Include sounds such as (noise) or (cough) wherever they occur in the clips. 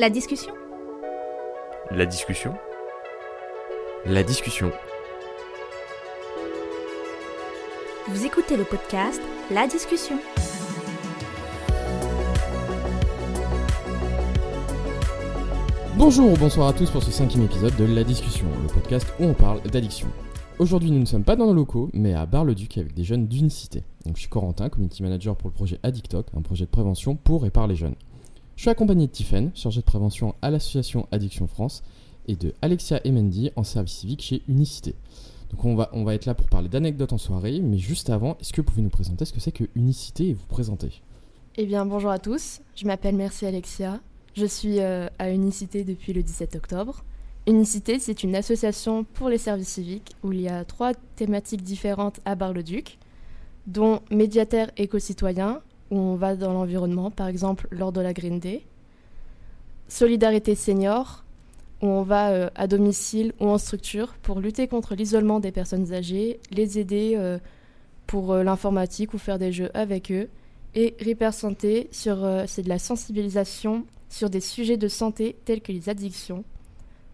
La discussion La discussion La discussion. Vous écoutez le podcast La discussion. Bonjour ou bonsoir à tous pour ce cinquième épisode de La Discussion, le podcast où on parle d'addiction. Aujourd'hui, nous ne sommes pas dans nos locaux, mais à Bar-le-Duc avec des jeunes d'unicité. Donc, je suis Corentin, community manager pour le projet Addictoc, un projet de prévention pour et par les jeunes. Je suis accompagné de Tiffen, chargée de prévention à l'association Addiction France, et de Alexia Emendi en service civique chez Unicité. Donc on va, on va être là pour parler d'anecdotes en soirée, mais juste avant, est-ce que vous pouvez nous présenter ce que c'est que Unicité et vous présenter? Eh bien, bonjour à tous. Je m'appelle Merci Alexia. Je suis euh, à Unicité depuis le 17 octobre. Unicité, c'est une association pour les services civiques où il y a trois thématiques différentes à Bar-le-Duc, dont médiataire éco-citoyen, où on va dans l'environnement, par exemple lors de la Green Day, solidarité senior, où on va euh, à domicile ou en structure pour lutter contre l'isolement des personnes âgées, les aider euh, pour euh, l'informatique ou faire des jeux avec eux. Et Repair c'est de la sensibilisation sur des sujets de santé tels que les addictions.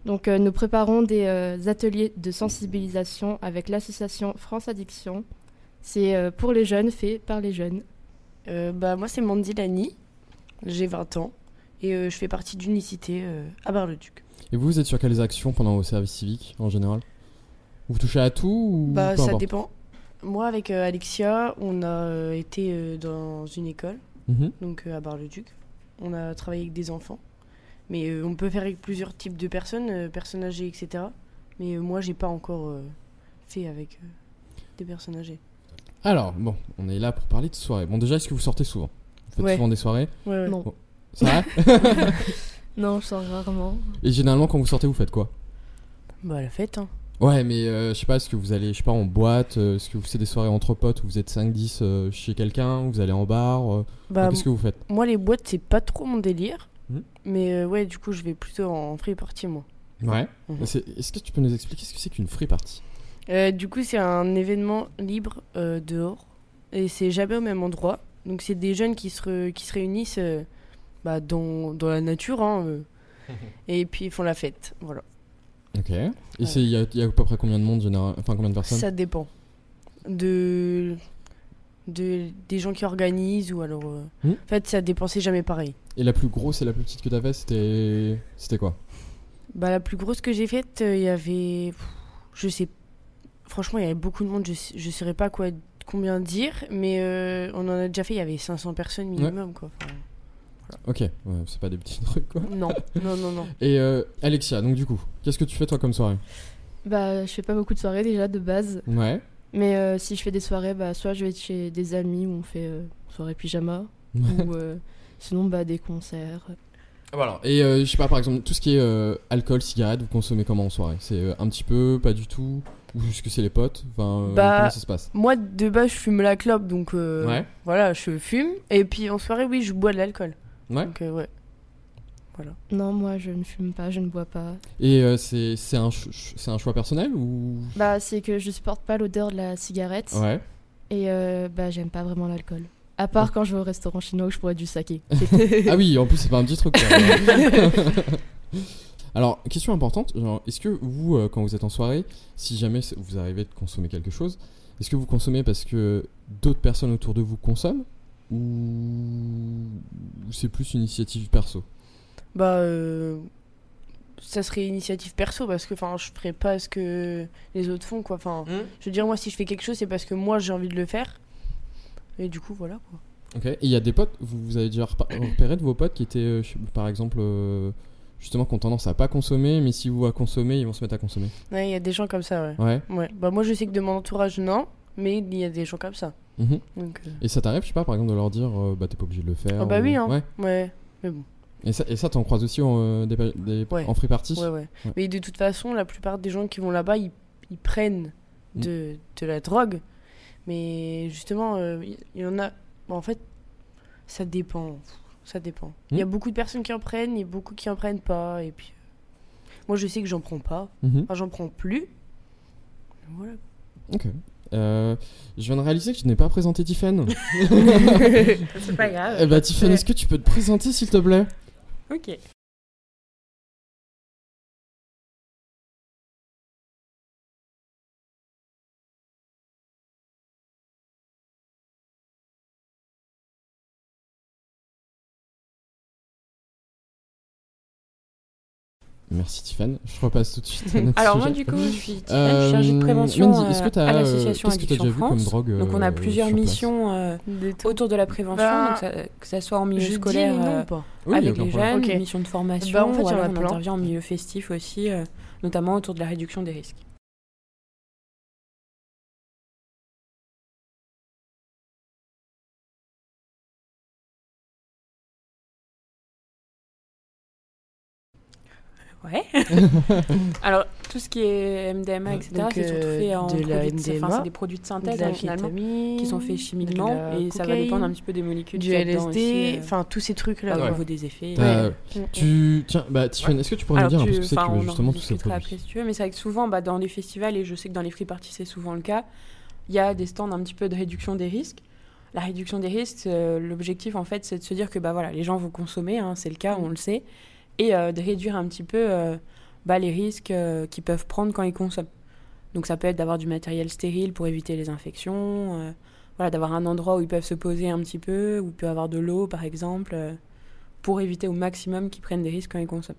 Donc nous préparons des ateliers de sensibilisation avec l'association France Addiction. C'est pour les jeunes, fait par les jeunes. Euh, bah, moi, c'est Mandy Lani. J'ai 20 ans. Et euh, je fais partie d'Unicité euh, à Bar-le-Duc. Et vous, vous êtes sur quelles actions pendant vos services civiques en général? Vous touchez à tout ou Bah, peu ça importe? dépend. Moi, avec Alexia, on a été dans une école, Mhm. donc euh, à Bar-le-Duc. On a travaillé avec des enfants. Mais euh, on peut faire avec plusieurs types de personnes, euh, personnes âgées, etc. Mais euh, moi, j'ai pas encore euh, fait avec euh, des personnes âgées. Alors, bon, on est là pour parler de soirée. Bon, déjà, est-ce que vous sortez souvent? Vous faites Ouais. souvent des soirées? Ouais, ouais. Non. Ça va? (laughs) (laughs) Non, je sors rarement. Et généralement, quand vous sortez, vous faites quoi? Bah, la fête, hein. Ouais, mais euh, je sais pas, est-ce que vous allez, je sais pas, en boîte euh, Est-ce que vous faites des soirées entre potes où vous êtes 5-10 euh, chez quelqu'un Vous allez en bar euh, Bah, Qu'est-ce que vous faites? moi, les boîtes, c'est pas trop mon délire. Mhm. Mais euh, ouais, du coup, je vais plutôt en free party, moi. Ouais. Mhm. C'est- Est-ce que tu peux nous expliquer ce que c'est qu'une free party? Euh, du coup, c'est un événement libre euh, dehors et c'est jamais au même endroit. Donc, c'est des jeunes qui se, re- qui se réunissent euh, bah, dans, dans la nature hein, euh, (laughs) et puis ils font la fête. Voilà. Ok. Et il y, a- il y a à peu près combien de monde général... Enfin, combien de personnes? Ça dépend de, de des gens qui organisent ou alors. euh, Mhm. En fait, ça dépend, c'est jamais pareil. Et la plus grosse et la plus petite que t'as fait, c'était. C'était quoi? Bah, la plus grosse que j'ai faite, euh, il y avait. pff, Je sais. Franchement, il y avait beaucoup de monde. Je, sais- je saurais pas quoi, combien dire, mais euh, on en a déjà fait. Il y avait 500 personnes minimum, quoi. Enfin, Ok, ouais, c'est pas des petits (laughs) trucs quoi. non, non, non, non. Et euh, Alexia, donc du coup, qu'est-ce que tu fais toi comme soirée? Bah, je fais pas beaucoup de soirées déjà de base. Ouais. Mais euh, si je fais des soirées, bah, soit je vais chez des amis où on fait euh, soirée pyjama, ou euh, sinon bah, des concerts. Voilà. Et euh, je sais pas, par exemple, tout ce qui est euh, alcool, cigarette, vous consommez comment en soirée? C'est euh, un petit peu, pas du tout? Ou juste que c'est les potes Enfin, euh, Bah, comment ça se passe Moi, de base, je fume la clope, donc euh, Ouais. voilà, je fume. Et puis en soirée, oui, je bois de l'alcool. Ouais. Donc, euh, ouais. Non, moi je ne fume pas, je ne bois pas. Et euh, c'est c'est un, c'est un choix personnel ou? Bah, c'est que je supporte pas l'odeur de la cigarette Ouais. et euh, bah, j'aime pas vraiment l'alcool. À part quand je vais au restaurant chinois où je pourrais du saké. (laughs) ah oui, en plus c'est pas un petit truc. (laughs) Alors, question importante, genre, est-ce que vous, euh, quand vous êtes en soirée, si jamais vous arrivez de consommer quelque chose, est-ce que vous consommez parce que d'autres personnes autour de vous consomment ou c'est plus une initiative perso? Bah, euh, ça serait initiative perso parce que enfin, je ferais pas ce que les autres font, quoi. Enfin, je veux dire, moi, si je fais quelque chose, c'est parce que moi, j'ai envie de le faire. Et du coup, voilà, quoi. Ok. Et il y a des potes, vous, vous avez déjà repéré de vos potes qui étaient, euh, par exemple, euh, justement, qui ont tendance à pas consommer, mais si vous à consommer, ils vont se mettre à consommer. Ouais, il y a des gens comme ça, ouais. Ouais. Ouais. Bah, moi, je sais que de mon entourage, non. Mais il y a des gens comme ça. Mhm. Donc, euh, Et ça t'arrive, je sais pas, par exemple, de leur dire, euh, bah t'es pas obligé de le faire. Ah bah ou- oui, hein. Ouais. ouais. Mais bon. Et ça, et ça t'en croises aussi en, euh, des, des- Ouais. en free party Ouais. Mais de toute façon, la plupart des gens qui vont là-bas, ils, ils prennent Mm. de, de la drogue. Mais justement, euh, il il y en a. bon, en fait, ça dépend. Ça dépend. Il y a beaucoup de personnes qui en prennent et beaucoup qui en prennent pas. Et puis, euh, moi, je sais que j'en prends pas. Mhm. Enfin, j'en prends plus. Voilà. Ok. Euh, je viens de réaliser que je n'ai pas présenté Tiffen. (laughs) (laughs) C'est pas grave. eh bah, Tiffen, est-ce que tu peux te présenter s'il te plaît? Ok. Merci Tiffany. Je repasse tout de suite à notre Alors moi du coup je suis chargée de Euh, prévention Mandy, est-ce que euh, t'as, à euh, l'association que Addiction déjà vu comme France. drogue, donc on a euh, plusieurs missions euh, autour de la prévention, Bah, donc ça- que ça soit en milieu Je scolaire oui, non, euh, pas. Oui, avec les jeunes, Ok. des missions de formation, Bah, en fait, ou alors on intervient en milieu festif aussi, euh, notamment autour de la réduction des risques. Ouais. (laughs) Alors tout ce qui est MDMA, etc. C'est surtout euh, fait en de la produits de- MDMA, des produits de De synthèse la hein, finalement qui sont faits chimiquement et ça va dépendre un petit peu des molécules du qu'il y a dedans LSD, euh, enfin tous ces trucs là. au ouais. niveau des effets. Ouais. Tu tiens, bah Tiffany, est-ce que tu pourrais Alors, nous dire un tu- peu ce que c'est que justement tous ces produits après si tu veux, mais c'est vrai que souvent bah, dans les festivals, et je sais que dans les free parties c'est souvent le cas, il y a des stands un petit peu de réduction des risques. La réduction des risques, euh, l'objectif en fait c'est de se dire que bah, voilà, les gens vont consommer, hein, c'est le cas, on le sait, et euh, de réduire un petit peu euh, bah, les risques euh, qu'ils peuvent prendre quand ils consomment. Donc ça peut être d'avoir du matériel stérile pour éviter les infections, euh, voilà, d'avoir un endroit où ils peuvent se poser un petit peu, où il peut y avoir de l'eau par exemple, euh, pour éviter au maximum qu'ils prennent des risques quand ils consomment.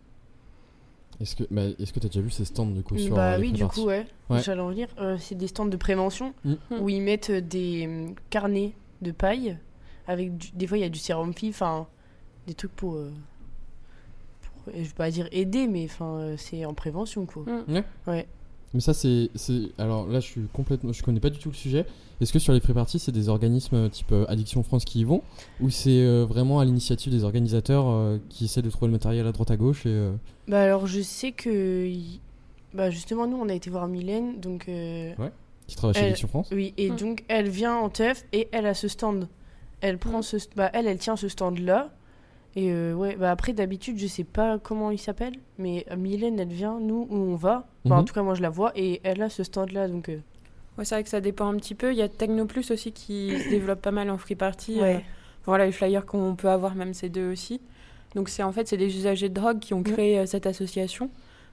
Est-ce que, bah, est-ce que t'as déjà vu ces stands du coup sur Bah les oui, du coup, ouais. Ouais. J'allais en venir. Euh, c'est des stands de prévention Mm. où ils mettent des euh, carnets de paille avec du- des fois il y a du sérum fi, enfin des trucs pour, pour, euh, je vais pas dire aider, mais enfin euh, c'est en prévention quoi. Mm. Ouais. Mais ça c'est, c'est, alors là je suis complètement, je connais pas du tout le sujet. Est-ce que sur les free parties c'est des organismes euh, type euh, Addiction France qui y vont, ou c'est euh, vraiment à l'initiative des organisateurs euh, qui essaient de trouver le matériel à droite à gauche et euh, Bah alors je sais que y- bah justement nous on a été voir Mylène donc euh, qui travaillent chez Addiction France oui et Mm. donc elle vient en teuf et elle a ce stand. Elle prend Mm. ce bah elle elle tient ce stand là. Et euh, ouais, bah après d'habitude, je sais pas comment il s'appelle, mais euh, Mylène, elle vient, nous, où on va. Bah, en Mhm. tout cas, moi, je la vois, et elle a ce stand-là, donc... euh, Ouais, c'est vrai que ça dépend un petit peu. Il y a Technoplus aussi qui se (coughs) développe pas mal en free party. Ouais. Euh, voilà, les flyers qu'on peut avoir, même ces deux aussi. Donc c'est en fait c'est des usagers de drogue qui ont créé cette association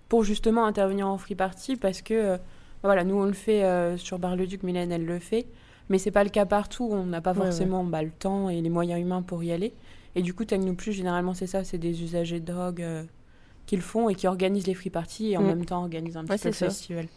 pour justement intervenir en free party parce que euh, voilà nous on le fait euh, sur Bar-le-Duc, Mylène elle le fait, mais c'est pas le cas partout. On n'a pas Ouais, forcément bah, le temps et les moyens humains pour y aller. Et du coup Technoplus généralement c'est ça, c'est des usagers de drogue euh, qui le font et qui organisent les free parties et en Mm. même temps organisent un Ouais, petit peu le c'est ça. festival.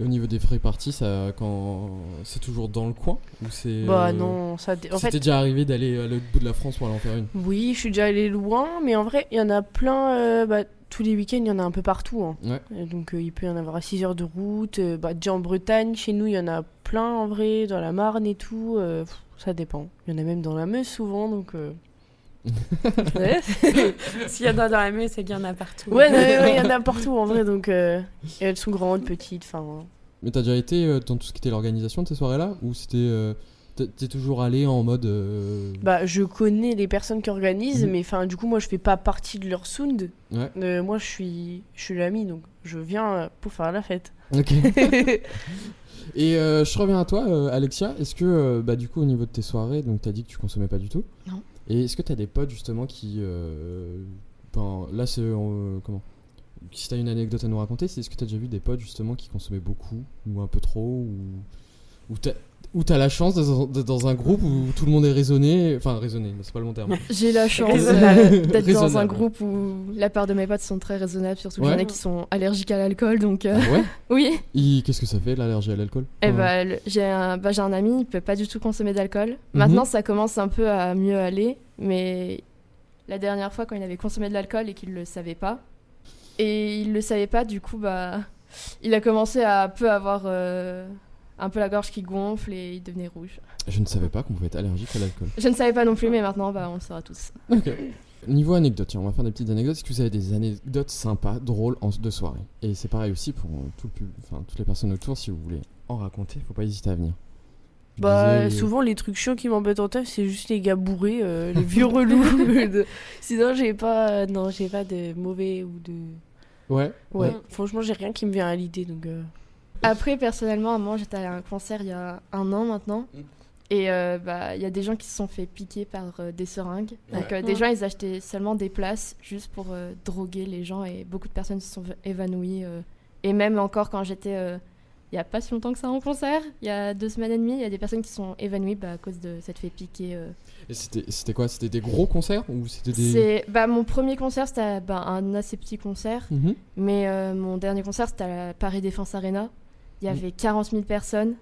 Et au niveau des free parties, ça, quand c'est toujours dans le coin ou c'est Bah euh, non, ça... dé- En C'était fait, déjà arrivé d'aller à l'autre bout de la France pour aller en faire une? oui, je suis déjà allée loin, mais en vrai, il y en a plein... euh, bah, tous les week-ends, il y en a un peu partout. hein. Ouais. Donc, euh, il peut y en avoir à 6 heures de route. euh, bah, déjà en Bretagne, chez nous, il y en a plein, en vrai, dans la Marne et tout. euh, pff, ça dépend. Il y en a même dans la Meuse, souvent, donc... euh, (laughs) ouais, (laughs) S'il y en a dans la Meuse, c'est qu'il y en a partout. Ouais, non, mais ouais, il y en a (laughs) partout, en vrai, donc... euh, et elles sont grandes, petites, enfin... Mais t'as déjà été euh, dans tout ce qui était l'organisation de ces soirées-là? Ou c'était. T'es- toujours allé en mode. euh, Bah, je connais les personnes qui organisent, Mhm. mais enfin, du coup, moi, je fais pas partie de leur sound. Ouais. Euh, moi, je suis, je suis l'ami, donc je viens euh, pour faire la fête. Ok. (laughs) Et euh, je reviens à toi, euh, Alexia. Est-ce que, euh, bah, du coup, au niveau de tes soirées, donc t'as dit que tu consommais pas du tout Non. Et est-ce que t'as des potes justement qui. euh, ben, là, c'est. euh, comment? Si t'as une anecdote à nous raconter, c'est est-ce que t'as déjà vu des potes justement qui consommaient beaucoup Ou un peu trop Ou, ou Ou t'as la chance d'être dans- un groupe où tout le monde est raisonné, enfin raisonné, c'est pas le bon terme. (laughs) J'ai la chance euh, d'être dans un groupe où la part de mes potes sont très raisonnables, surtout que Ouais. j'en ai qui sont allergiques à l'alcool, donc euh, Ah ouais (laughs) oui. Qu'est-ce que ça fait l'allergie à l'alcool? Enfin, bah, le- j'ai un, bah, un ami, il peut pas du tout consommer d'alcool. Mhm. Maintenant, ça commence un peu à mieux aller, mais la dernière fois, quand il avait consommé de l'alcool et qu'il le savait pas, et il le savait pas, du coup, bah, il a commencé à peu avoir euh, un peu la gorge qui gonfle et il devenait rouge. Je ne savais pas qu'on pouvait être allergique à l'alcool. Je ne savais pas non plus, mais maintenant, bah, on le saura tous. Ok. Niveau anecdote, tiens, on va faire des petites anecdotes. Est-ce que vous avez des anecdotes sympas, drôles en, de soirée? Et c'est pareil aussi pour tout le pub- enfin, toutes les personnes autour, si vous voulez en raconter, faut pas hésiter à venir. Je Bah, disais, euh, souvent, les trucs chiants qui m'embêtent en teuf, c'est juste les gars bourrés, euh, les vieux relous. (laughs) de- Sinon, j'ai pas, non, j'ai pas de mauvais ou de. Ouais. Ouais, Ouais. franchement, j'ai rien qui me vient à l'idée, donc. euh, Après, personnellement, moi, j'étais à un concert il y a un an maintenant. Mm. Et euh, bah, il y a des gens qui se sont fait piquer par euh, des seringues. Donc, Ouais. euh, des gens, ils achetaient seulement des places juste pour euh, droguer les gens. Et beaucoup de personnes se sont évanouies. euh. Et même encore quand j'étais euh, il n'y a pas si longtemps que ça en concert. Il y a deux semaines et demie, il y a des personnes qui sont évanouies bah, à cause de cette fait piquer. euh. Et c'était c'était quoi? C'était des gros concerts ou c'était des. C'est bah, mon premier concert, c'était bah, un assez petit concert, Mhm. mais euh, mon dernier concert, c'était à la Paris Défense Arena. Il y avait 40 000 personnes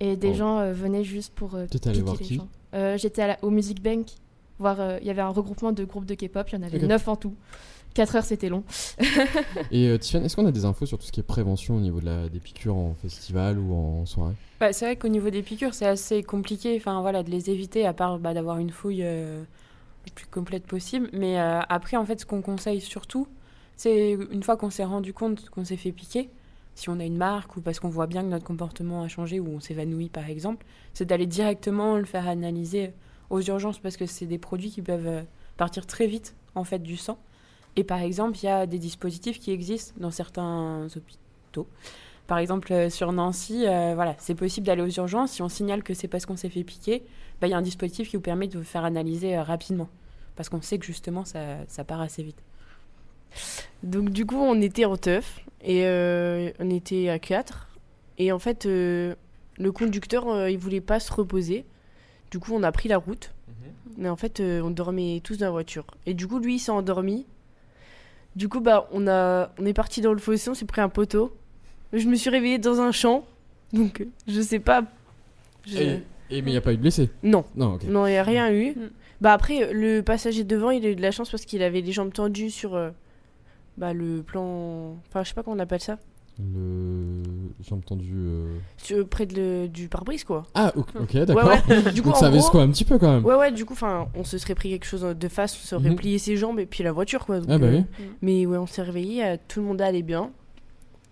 et des Oh. gens euh, venaient juste pour euh, T'étais allé voir les qui. Euh, J'étais au Music Bank. Voir, euh, il y avait un regroupement de groupes de K-pop, il y en avait Ok. 9 en tout. 4 heures, c'était long. (laughs) Et euh, Tiffany, est-ce qu'on a des infos sur tout ce qui est prévention au niveau de la, des piqûres en festival ou en soirée? Bah, c'est vrai qu'au niveau des piqûres, c'est assez compliqué enfin, voilà, de les éviter, à part bah, d'avoir une fouille euh, le plus complète possible. Mais euh, après, en fait, ce qu'on conseille surtout, c'est une fois qu'on s'est rendu compte qu'on s'est fait piquer, si on a une marque ou parce qu'on voit bien que notre comportement a changé ou on s'évanouit par exemple, c'est d'aller directement le faire analyser aux urgences parce que c'est des produits qui peuvent euh, partir très vite en fait du sang. Et par exemple, il y a des dispositifs qui existent dans certains hôpitaux. Par exemple, euh, sur Nancy, euh, voilà, c'est possible d'aller aux urgences. Si on signale que c'est parce qu'on s'est fait piquer, bah, il y a un dispositif qui vous permet de vous faire analyser rapidement. Parce qu'on sait que justement, ça, ça part assez vite. Donc du coup, on était en teuf et euh, on était à 4. Et en fait, euh, le conducteur, euh, il voulait pas se reposer. Du coup, on a pris la route. Mais en fait, euh, on dormait tous dans la voiture. Et du coup, lui, il s'est endormi. Du coup, bah, on, a, on est parti dans le fossé, on s'est pris un poteau. Je me suis réveillée dans un champ. Donc, je sais pas. je- et, et- mais il n'y a pas eu de blessés? Non, Non, il n'y a rien eu. Mm. Bah après, le passager devant, il a eu de la chance parce qu'il avait les jambes tendues sur euh, bah, le plan... Enfin, je sais pas comment on appelle ça. Le. J'ai entendu. euh, Sur- près de le- du pare-brise, quoi. Ah, ok, Ouais, d'accord. ouais. (laughs) Du coup, Donc ça avait gros- quoi un petit peu quand même Ouais, ouais, du coup, enfin, on se serait pris quelque chose de face, on se serait Mhm. plié ses jambes et puis la voiture, quoi. Donc, Ah bah euh, oui. Mais ouais, on s'est réveillé, euh, tout le monde allait bien.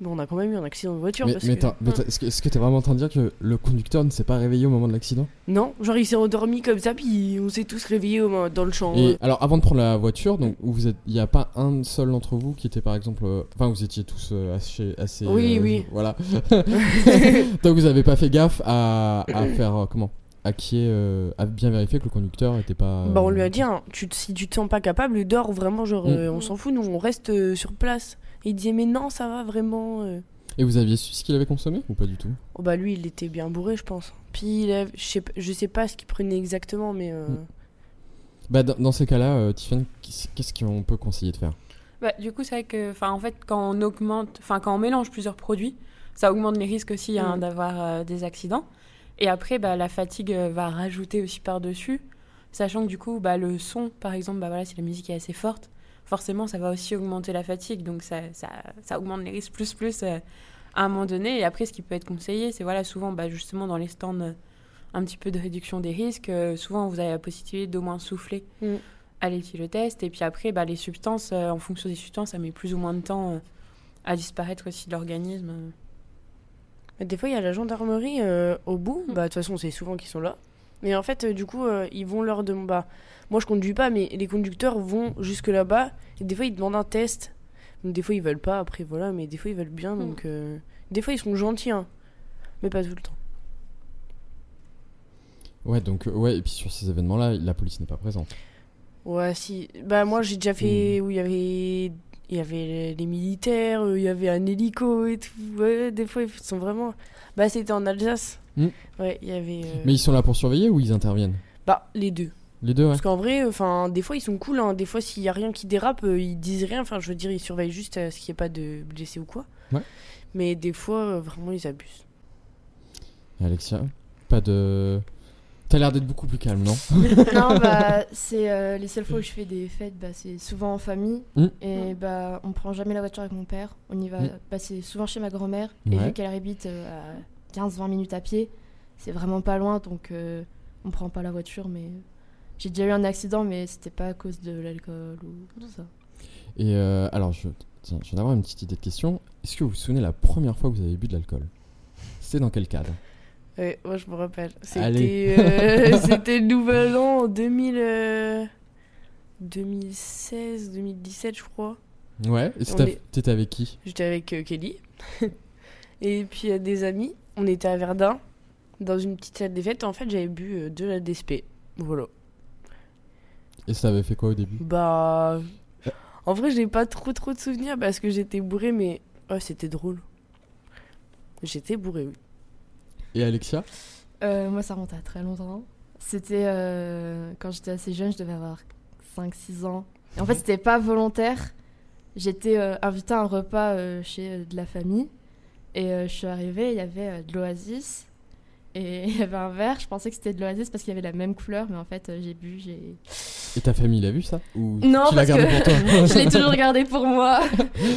Mais on a quand même eu un accident de voiture Mais, parce mais que... est-ce que est-ce que t'es vraiment en train de dire que le conducteur ne s'est pas réveillé au moment de l'accident? Non, genre il s'est endormi comme ça, puis on s'est tous réveillés au- dans le champ. Et alors avant de prendre la voiture, donc où vous êtes, il n'y a pas un seul d'entre vous qui était par exemple, euh, enfin vous étiez tous euh, assez, assez, Oui, euh, oui. voilà. (laughs) (laughs) donc vous avez pas fait gaffe à, à faire euh, comment, à qui est, euh, à bien vérifier que le conducteur était pas. Bah, on lui euh, a dit, hein, tu, te- si tu te sens pas capable, dors vraiment, genre, Mm. euh, on s'en fout, nous, on reste euh, sur place. Et il disait, mais non, ça va vraiment. euh. Et vous aviez su ce qu'il avait consommé ou pas du tout? Oh, bah, lui, il était bien bourré, je pense. Puis, il je, sais, p- je sais pas ce qu'il prenait exactement, mais. euh, Mm. Bah dans, dans ces cas-là, euh, Tiffany, qu'est-ce qu'est-ce qu'on peut conseiller de faire? Bah, du coup, c'est vrai que, enfin, en fait, quand on augmente, enfin, quand on mélange plusieurs produits, ça augmente les risques aussi hein, Mm. d'avoir euh, des accidents. Et après, bah, la fatigue euh, va rajouter aussi par-dessus, sachant que du coup, bah, le son, par exemple, bah, voilà, si la musique est assez forte, forcément, ça va aussi augmenter la fatigue. Donc, ça, ça, ça augmente les risques plus, plus euh, à un moment donné. Et après, ce qui peut être conseillé, c'est voilà, souvent, bah, justement, dans les stands, euh, un petit peu de réduction des risques, euh, souvent, vous avez la possibilité d'au moins souffler Mm. à l'éthylotest. Et puis après, bah, les substances, euh, en fonction des substances, ça met plus ou moins de temps à disparaître aussi de l'organisme. Des fois, il y a la gendarmerie au bout. Mm. Bah, de toute façon, c'est souvent qu'ils sont là. Mais en fait, euh, du coup, euh, ils vont leur demander. Bah, moi, je conduis pas, mais les conducteurs vont jusque là-bas. Et des fois, ils demandent un test. Donc, des fois, ils veulent pas. Après, voilà. Mais des fois, ils veulent bien. Mm. Donc, euh, des fois, ils sont gentils. hein. Mais pas tout le temps. Ouais, donc ouais, et puis sur ces événements-là, la police n'est pas présente. Ouais, si. Bah, moi, j'ai déjà fait où il y avait. Il y avait les- militaires, il y avait un hélico et tout. Ouais, des fois, ils sont vraiment. Bah, c'était en Alsace. Mm. Ouais, il y avait. euh, Mais ils sont là pour surveiller ou ils interviennent Bah, les deux. Les deux, ouais. Parce qu'en vrai, enfin, des fois ils sont cool. Hein. Des fois, s'il y a rien qui dérape, euh, ils disent rien. Enfin, je veux dire, ils surveillent juste à ce qu'il n'y ait pas de blessés ou quoi. Ouais. Mais des fois, euh, vraiment, ils abusent. Et Alexia, pas de. T'as l'air d'être beaucoup plus calme, non (laughs) (laughs) non, bah, c'est euh, les seules fois où je fais des fêtes, bah, c'est souvent en famille. Mm. Et bah, on prend jamais la voiture avec mon père. On y va, Mm. bah, c'est souvent chez ma grand-mère. Et vu qu'elle habite euh, à 15-20 minutes à pied, c'est vraiment pas loin, donc euh, on prend pas la voiture. Mais j'ai déjà eu un accident, mais c'était pas à cause de l'alcool ou tout ça. Et euh, alors, je, tiens, je viens d'avoir une petite idée de question. Est-ce que vous vous souvenez la première fois que vous avez bu de l'alcool? C'était dans quel cadre? Ouais, moi, je me rappelle. C'était euh, (laughs) nouvel an en 2000, euh, 2016, 2017, je crois. Ouais, et On c'était- est- t'étais avec qui? J'étais avec euh, Kelly. (laughs) et puis euh, des amis. On était à Verdun, dans une petite salle des fêtes. En fait, j'avais bu de la DSP. Voilà. Et ça avait fait quoi au début? Bah. En vrai, j'ai pas trop trop de souvenirs parce que j'étais bourré, mais. C'était drôle. J'étais bourré, oui. Et Alexia? Euh, moi, ça remonte à très longtemps. C'était euh, quand j'étais assez jeune, je devais avoir 5-6 ans. Et en fait, c'était pas volontaire. J'étais euh, invitée à un repas euh, chez euh, de la famille. Et euh, je suis arrivée, il y avait euh, de l'oasis. Et (laughs) il y avait un verre, je pensais que c'était de l'oasis parce qu'il y avait la même couleur, mais en fait, euh, j'ai bu, j'ai. Et ta famille l'a vu ça Ou Non, tu l'as parce gardé que pour toi (laughs) je l'ai (laughs) toujours gardé pour moi.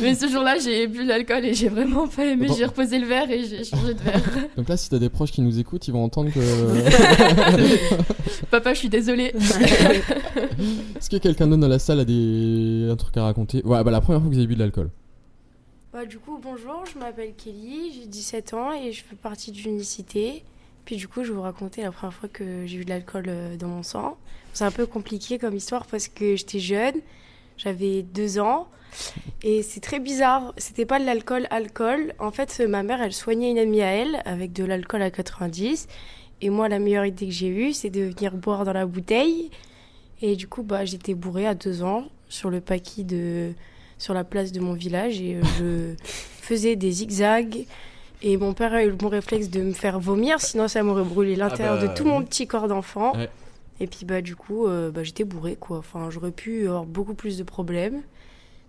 Mais ce jour-là, j'ai bu de l'alcool et j'ai vraiment pas aimé. Bon. J'ai reposé le verre et j'ai changé de verre. Donc là, si t'as des proches qui nous écoutent, ils vont entendre que. Papa, je suis désolée. Est-ce que quelqu'un d'autre dans la salle a des... un truc à raconter? Ouais, bah la première fois que vous avez bu de l'alcool. Bah, du coup, bonjour, je m'appelle Kelly, j'ai 17 ans et je fais partie d'Unicité. Puis du coup, je vais vous raconter la première fois que j'ai eu de l'alcool euh, dans mon sang. C'est un peu compliqué comme histoire parce que j'étais jeune, j'avais 2 ans et c'est très bizarre. C'était pas de l'alcool alcool. En fait, ma mère, elle soignait une amie à elle avec de l'alcool à 90 et moi, la meilleure idée que j'ai eue, c'est de venir boire dans la bouteille. Et du coup, bah, j'étais bourrée à 2 ans sur le paquis de sur la place de mon village et euh, je (laughs) faisais des zigzags. Et mon père a eu le bon réflexe de me faire vomir, sinon ça m'aurait brûlé l'intérieur bah, de tout mon petit corps d'enfant. Ouais. Et puis bah du coup, euh, bah, j'étais bourrée quoi. Enfin, j'aurais pu avoir beaucoup plus de problèmes.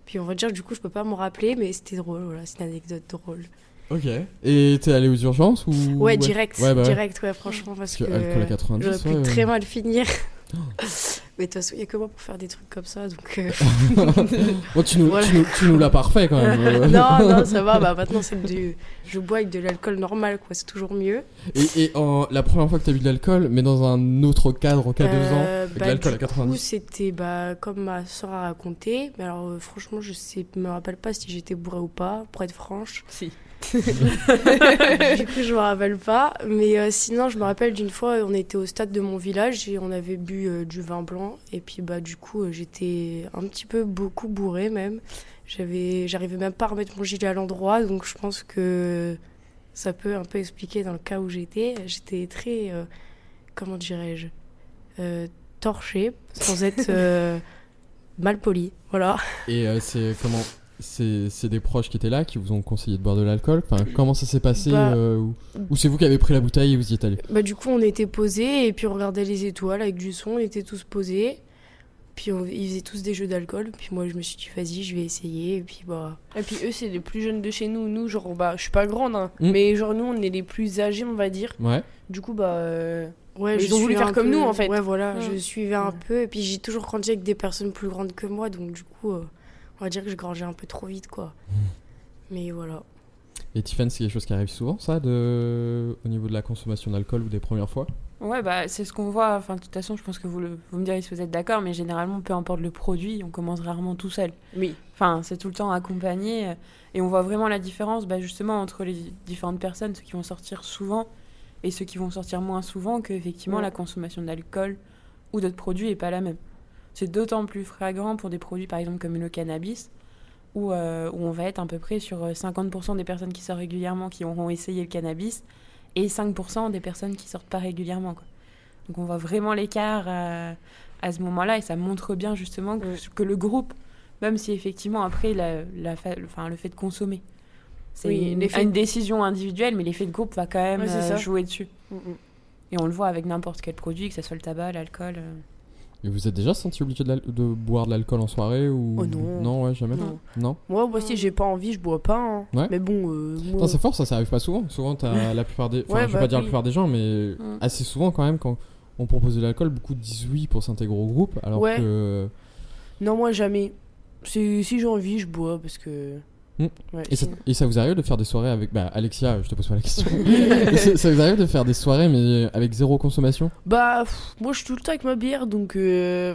Puis on va dire du coup, je peux pas m'en rappeler, mais c'était drôle. Voilà, c'est une anecdote drôle. Ok. Et t'es allé aux urgences ou Ouais, direct, Ouais, bah ouais. direct, ouais, franchement, parce que que alcool à 90, j'aurais pu ouais, très ouais. mal finir. (gasps) (laughs) mais de toute façon, il y a que moi pour faire des trucs comme ça, donc. euh, (laughs) Bon, tu nous, Voilà. tu nous, tu nous l'as parfait quand même. euh. (laughs) non, (laughs) non, ça va. Bah maintenant, c'est du, je bois avec de l'alcool normal, quoi. C'est toujours mieux. Et, la première fois que t'as bu de l'alcool, mais dans un autre cadre qu'à deux ans, Euh, avec bah, de l'alcool à du coup, 90. c'était bah, comme ma soeur a raconté. Mais alors, euh, franchement, je sais, me rappelle pas si j'étais bourrée ou pas, pour être franche. Si. (laughs) du coup, je me rappelle pas. Mais euh, sinon, je me rappelle d'une fois, on était au stade de mon village et on avait bu euh, du vin blanc. Et puis, bah, du coup, euh, j'étais un petit peu beaucoup bourrée même. J'avais, j'arrivais même pas à remettre mon gilet à l'endroit. Donc, je pense que ça peut un peu expliquer dans le cas où j'étais. J'étais très, euh, comment dirais-je, euh, torchée, sans être euh, (laughs) mal polie. Voilà. Et euh, c'est comment c'est, c'est des proches qui étaient là qui vous ont conseillé de boire de l'alcool enfin, Comment ça s'est passé Bah, euh, ou, ou c'est vous qui avez pris la bouteille et vous y êtes allé Bah, du coup, on était posés et puis on regardait les étoiles avec du son. On était tous posés. Puis on, ils faisaient tous des jeux d'alcool. Puis moi, je me suis dit, vas-y, je vais essayer. Et puis, bah. Et puis eux, c'est les plus jeunes de chez nous. Nous, genre, bah, je suis pas grande, hein, Mm. mais genre, nous, on est les plus âgés, on va dire. Ouais. Du coup, bah. euh, Ouais, Ils je ont voulu faire comme peu- nous, en fait. Ouais, voilà, Ouais. je suivais un Ouais. peu. Et puis j'ai toujours grandi avec des personnes plus grandes que moi. Donc, du coup, euh, on va dire que je grangeais un peu trop vite, quoi. Mais voilà. Et Tiffany, c'est quelque chose qui arrive souvent, ça, de... au niveau de la consommation d'alcool ou des premières fois? Ouais, bah, c'est ce qu'on voit. Enfin, de toute façon, je pense que vous, le, vous me direz si vous êtes d'accord, mais généralement, peu importe le produit, on commence rarement tout seul. Oui. Enfin, c'est tout le temps accompagné. euh, Et on voit vraiment la différence, bah, justement, entre les différentes personnes, ceux qui vont sortir souvent et ceux qui vont sortir moins souvent, que effectivement Ouais. la consommation d'alcool ou d'autres produits est pas la même. C'est d'autant plus flagrant pour des produits, par exemple, comme le cannabis, où, euh, où on va être à peu près sur euh, 50% des personnes qui sortent régulièrement qui auront essayé le cannabis et 5% des personnes qui sortent pas régulièrement. Quoi. Donc on voit vraiment l'écart à, à ce moment-là et ça montre bien justement que, Mm. que le groupe, même si effectivement après la, la fa- enfin, le fait de consommer, c'est Oui, une, décision individuelle, mais l'effet de groupe va quand même Ouais, euh, jouer dessus. Mm, mm. Et on le voit avec n'importe quel produit, que ce soit le tabac, l'alcool. euh. Et vous êtes déjà senti obligé de, de boire de l'alcool en soirée ou Oh non. Non, ouais, jamais. Non. Non. Moi, moi, si j'ai pas envie, je bois pas. hein. Ouais. Mais bon, euh, moi- c'est fort, ça, ça arrive pas souvent. Souvent, t'as (laughs) la plupart des. Enfin, Ouais, je vais bah pas dire la plupart des gens, mais Mm. assez souvent quand même, quand on propose de l'alcool, beaucoup disent oui pour s'intégrer au groupe, alors Ouais. que. non, moi, jamais. Si, si j'ai envie, je bois parce que. Mm. Ouais, Et ça, sinon- et ça vous arrive de faire des soirées avec. Bah, Alexia, je te pose pas la question. (laughs) Ça, ça vous arrive de faire des soirées, mais avec zéro consommation? Bah, pff, moi, je suis tout le temps avec ma bière, donc. euh,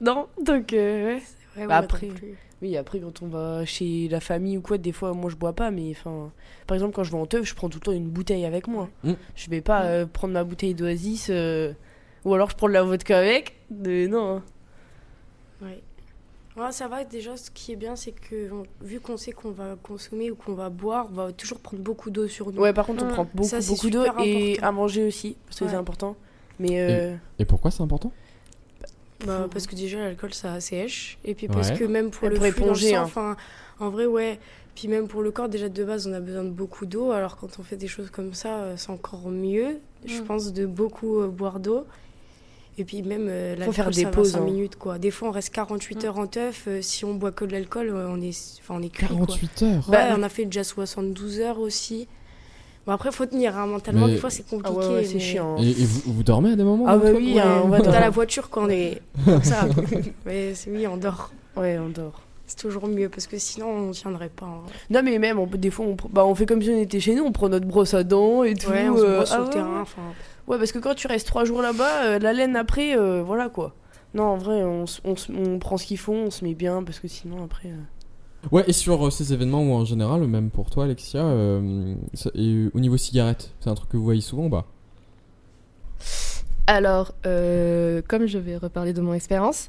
Non, donc. euh, ouais. Ouais, Bah, après- plus. Oui, après, quand on va chez la famille ou quoi, des fois, moi, je bois pas, mais enfin. Par exemple, quand je vais en teuf, je prends tout le temps une bouteille avec moi. Mm. Je vais pas euh, prendre ma bouteille d'Oasis, euh, ou alors je prends de la vodka avec. De... Non. hein. Ouais. Ouais, ça va, déjà, ce qui est bien, c'est que on- vu qu'on sait qu'on va consommer ou qu'on va boire, on va toujours prendre beaucoup d'eau sur nous. Ouais, par contre, on prend beaucoup, Ça, beaucoup d'eau et important. à manger aussi, parce que Ouais. c'est important. Mais euh, Et pourquoi c'est important? Bah, parce que déjà, l'alcool, ça sèche. Et puis parce Ouais. que même pour Et le pour flux dans le éponger, hein. enfin, en vrai, ouais. Puis même pour le corps, déjà de base, on a besoin de beaucoup d'eau. Alors quand on fait des choses comme ça, euh, c'est encore mieux. Je Mm. pense de beaucoup euh, boire d'eau. Et puis même euh, l'alcool, faire des pauses, 5 hein. minutes, quoi. Des fois, on reste 48 Mm. heures en teuf. euh, si on boit que de l'alcool, euh, on est, enfin, on est cuit, quoi. 48 heures Ouais, Bah, on a fait déjà 72 heures aussi. Bon, après, faut tenir, hein, mentalement, Mais- des fois, c'est Ah compliqué. ouais, ouais, c'est mais- chiant. hein. Et, et vous, vous dormez à des moments Ah bah oui, hein, on va Dans la voiture, quand on est comme ça. (laughs) mais c'est- oui, on dort. Ouais, on dort. C'est toujours mieux, parce que sinon, on tiendrait pas. hein. Non, mais même, on des fois, on, bah, on fait comme si on était chez nous, on prend notre brosse à dents et tout. Ouais, on se euh, brosse sur ah le ouais, terrain. ouais. Enfin, Ouais, parce que quand tu restes trois jours là-bas, euh, la laine après, euh, voilà quoi. Non, en vrai, on, prend ce qu'ils font, on se met bien, parce que sinon après. euh, Ouais, et sur euh, ces événements ou en général, même pour toi, Alexia, euh, ça- et, au niveau cigarette, c'est un truc que vous voyez souvent ou pas? Alors, euh, comme je vais reparler de mon expérience,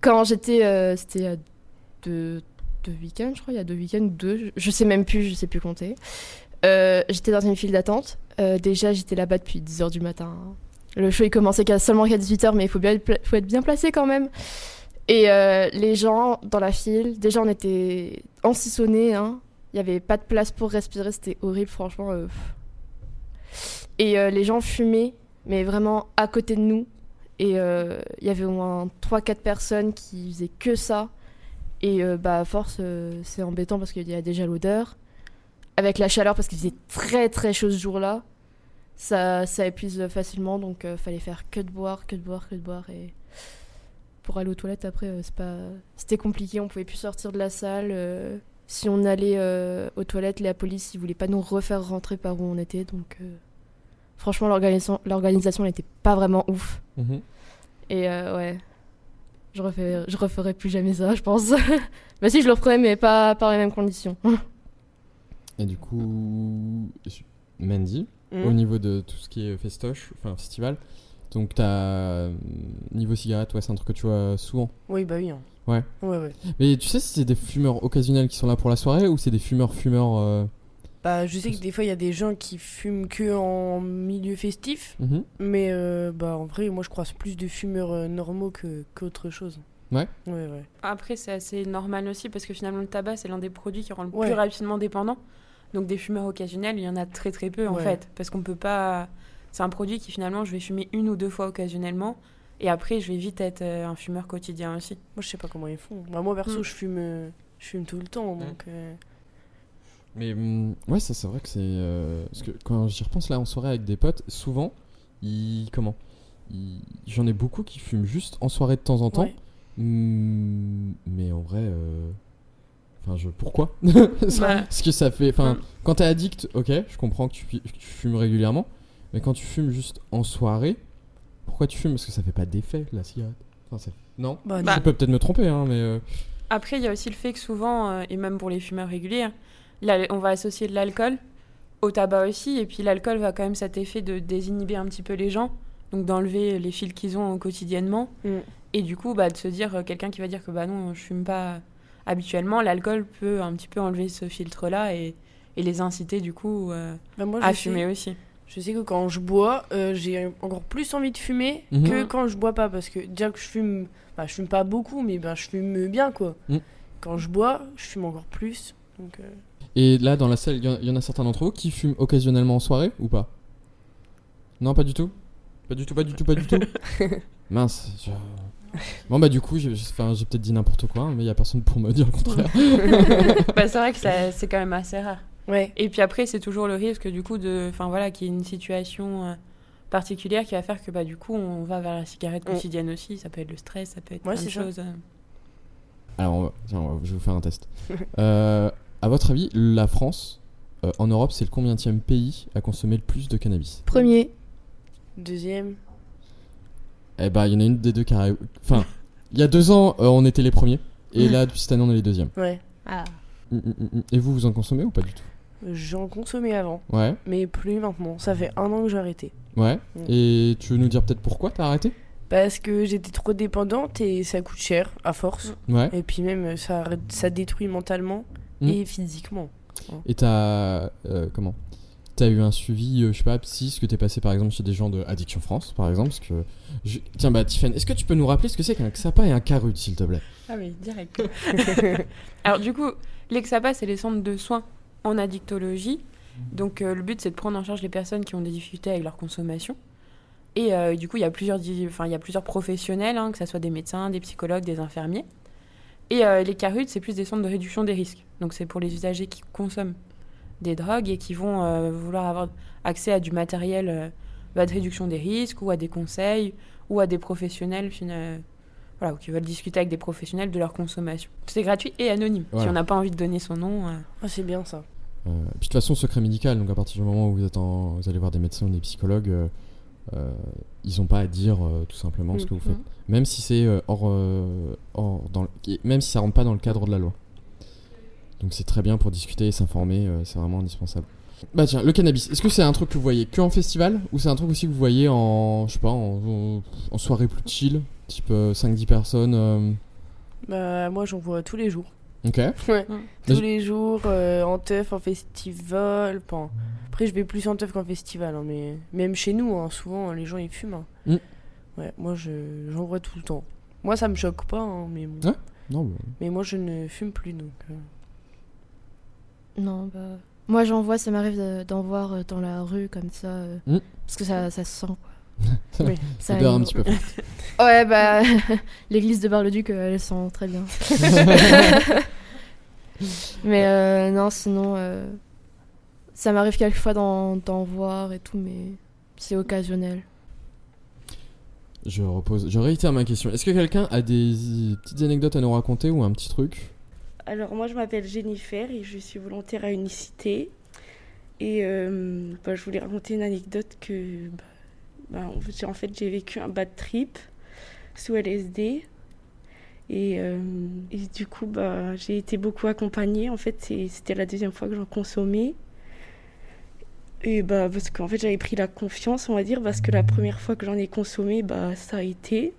quand j'étais, euh, c'était deux, deux week-ends, je crois, il y a deux week-ends, deux, je- sais même plus, je sais plus compter. Euh, j'étais dans une file d'attente. Euh, déjà, j'étais là-bas depuis 10h du matin. Le show, il commençait qu'à seulement qu'à 18h, mais il faut, bien être, faut être bien placé quand même. Et euh, les gens dans la file, déjà, on était ensissonnés. Hein. Il n'y avait pas de place pour respirer, c'était horrible, franchement. Et les gens fumaient mais vraiment à côté de nous. Et il y avait au moins 3-4 personnes qui faisaient que ça. Et euh, bah, à force, euh, c'est embêtant parce qu'il y a déjà l'odeur. Avec la chaleur, parce qu'il faisait très très chaud ce jour-là, ça, ça épuise facilement. Donc euh, fallait faire que de boire, que de boire, que de boire. Et pour aller aux toilettes après, euh, c'est pas... c'était compliqué. On pouvait plus sortir de la salle. si on allait aux toilettes, la police, ils voulaient pas nous refaire rentrer par où on était. Donc. Franchement, l'organisation, n'était pas vraiment ouf. Mhm. Et ouais, je, refais, je referai plus jamais ça, je pense. (laughs) bah si, je le referais, mais pas par les mêmes conditions. Et du coup, Mandy, hmm. au niveau de tout ce qui est festoche, enfin festival, donc t'as. Niveau cigarette, ouais, c'est un truc que tu vois souvent. Oui, bah oui. hein. Ouais. Ouais, ouais. Mais tu sais si c'est des fumeurs occasionnels qui sont là pour la soirée ou c'est des fumeurs-fumeurs. euh, Bah, je sais que des fois, il y a des gens qui fument que en milieu festif. mhm. Mais euh, bah, en vrai, moi, je croise plus de fumeurs euh, normaux que qu'autre chose. Ouais. Ouais, ouais. Après, c'est assez normal aussi parce que finalement, le tabac, c'est l'un des produits qui rend le Ouais. plus rapidement dépendant. Donc, des fumeurs occasionnels, il y en a très très peu en Ouais. fait. Parce qu'on peut pas. C'est un produit qui finalement, je vais fumer une ou deux fois occasionnellement. Et après, je vais vite être euh, un fumeur quotidien aussi. Moi, je sais pas comment ils font. Bah, moi, perso, Mm. je fume, euh, je fume tout le temps. Donc, euh, Mais hum, ouais, ça c'est vrai que c'est. euh, parce que quand j'y repense là en soirée avec des potes, souvent, ils. Comment ils- J'en ai beaucoup qui fument juste en soirée de temps en temps. ouais. Hum, mais en vrai. euh, Enfin, je. Pourquoi? (laughs) Bah, Parce que ça fait. Enfin, Mm. quand t'es addict, ok, je comprends que tu, fu- que tu fumes régulièrement. Mais quand tu fumes juste en soirée, pourquoi tu fumes? Parce que ça fait pas d'effet la cigarette. Enfin, ça- Non? Bah, Bah, Je peux peut-être me tromper, hein, mais. euh, Après, il y a aussi le fait que souvent, euh, et même pour les fumeurs réguliers, hein, là, on va associer de l'alcool au tabac aussi. Et puis l'alcool va quand même cet effet de désinhiber un petit peu les gens, donc d'enlever les fils qu'ils ont quotidiennement. Mm. Et du coup, bah, de se dire, euh, quelqu'un qui va dire que bah non, je fume pas habituellement, l'alcool peut un petit peu enlever ce filtre-là et, et les inciter du coup euh, bah, moi, à sais- fumer aussi. Je sais que quand je bois, euh, j'ai encore plus envie de fumer Mhm. que quand je bois pas. Parce que déjà que je fume, bah, je fume pas beaucoup, mais ben, je fume bien quoi. Mhm. Quand je bois, je fume encore plus. Donc, euh, Et là, dans la salle, il y, en- il y en a certains d'entre vous qui fument occasionnellement en soirée ou pas? Non, pas du tout? Pas du tout, pas du tout, pas du tout? Mince. je- Bon, bah, du coup, j'ai peut-être dit n'importe quoi, hein, mais il y a personne pour me dire le contraire. (laughs) Bah, c'est vrai que (laughs) c'est quand même assez rare. ouais. Et puis après, c'est toujours le risque du coup de, enfin voilà, qu'il y ait une situation euh, particulière qui va faire que bah du coup on va vers la cigarette Mm. quotidienne aussi. Ça peut être le stress, ça peut être Ouais, plein de choses. Alors, on va- tiens, on va- je vais vous faire un test. Euh, (laughs) à votre avis, la France, euh, en Europe, c'est le combienième pays à consommer le plus de cannabis? Premier, Deuxième. Eh bah, il y en a une des deux qui a... Enfin, il y a deux ans, euh, on était les premiers. Et là, depuis cette année, on est les deuxièmes. Ouais. ah. Mm, mm, mm. Et vous, vous en consommez ou pas du tout? J'en consommais avant, Ouais, mais plus maintenant. Ça fait un an que j'ai arrêté. ouais. Mm. Et tu veux nous dire peut-être pourquoi t'as arrêté? Parce que j'étais trop dépendante et ça coûte cher à force. Ouais. Et puis même, ça, ça détruit mentalement Mm. et physiquement. Et t'as. euh, comment? Tu as eu un suivi, euh, je sais pas, psy, est-ce que tu es passé par exemple chez des gens de Addiction France, par exemple parce que je- Tiens, bah, Tiffany, est-ce que tu peux nous rappeler ce que c'est qu'un XAPA et un CARUT, s'il te plaît? Ah oui, direct. (laughs) (laughs) Alors du coup, l'EXAPA, c'est les centres de soins en addictologie. Donc euh, le but, c'est de prendre en charge les personnes qui ont des difficultés avec leur consommation. Et euh, du coup, il y a plusieurs, enfin, il y a plusieurs professionnels, hein, que ce soit des médecins, des psychologues, des infirmiers. Et euh, les CARUT, c'est plus des centres de réduction des risques. Donc c'est pour les usagers qui consomment des drogues et qui vont euh, vouloir avoir accès à du matériel euh, bah, de réduction des risques ou à des conseils ou à des professionnels euh, voilà, ou qui veulent discuter avec des professionnels de leur consommation. C'est gratuit et anonyme. Voilà. Si on n'a pas envie de donner son nom. euh, Ah, c'est bien ça. Euh, puis de toute façon, secret médical, donc à partir du moment où vous, êtes en- vous allez voir des médecins ou des psychologues, ils n'ont pas à dire euh, tout simplement ce que vous faites. Mhm. Même si c'est euh, hors, euh, hors dans le- même si ça rentre pas dans le cadre de la loi. Donc c'est très bien pour discuter et s'informer, euh, c'est vraiment indispensable. Bah tiens, le cannabis, est-ce que c'est un truc que vous voyez que en festival ou c'est un truc aussi que vous voyez en, je sais pas, en, en soirée plus chill, type euh, 5-10 personnes euh, Bah, moi, j'en vois tous les jours. Ok. Ouais. Tous Mais- les jours, euh, en teuf, en festival. Enfin, après, je vais plus en teuf qu'en festival. hein, mais même chez nous, hein, souvent, les gens ils fument. hein. Mm. Ouais, moi, je- j'en vois tout le temps. Moi, ça me choque pas, hein, mais, bon. Ouais. Non, bah, mais moi, je ne fume plus. Donc, euh. Non, bah. Moi, j'en vois, ça m'arrive de- d'en voir euh, dans la rue comme ça. euh, Mm. Parce que ça, ça se sent, quoi. Oui. Ça odeur un petit peu. (laughs) Ouais, bah. (laughs) L'église de Bar-le-Duc, euh, elle sent très bien. (laughs) mais euh, non, sinon. euh, ça m'arrive quelquefois d'en d'en voir et tout, mais c'est occasionnel. Je repose, je réitère ma question. Est-ce que quelqu'un a des petites anecdotes à nous raconter ou un petit truc? Alors moi je m'appelle Jennifer et je suis volontaire à Unicité. Et euh, bah, je voulais raconter une anecdote que bah, bah, en fait, j'ai- vécu un bad trip sous LSD. Et, euh, et du coup bah, j'ai été beaucoup accompagnée. En fait c'était la deuxième fois que j'en consommais. Et bah parce qu'en fait j'avais pris la confiance on va dire parce que la première fois que j'en ai consommé ça a été.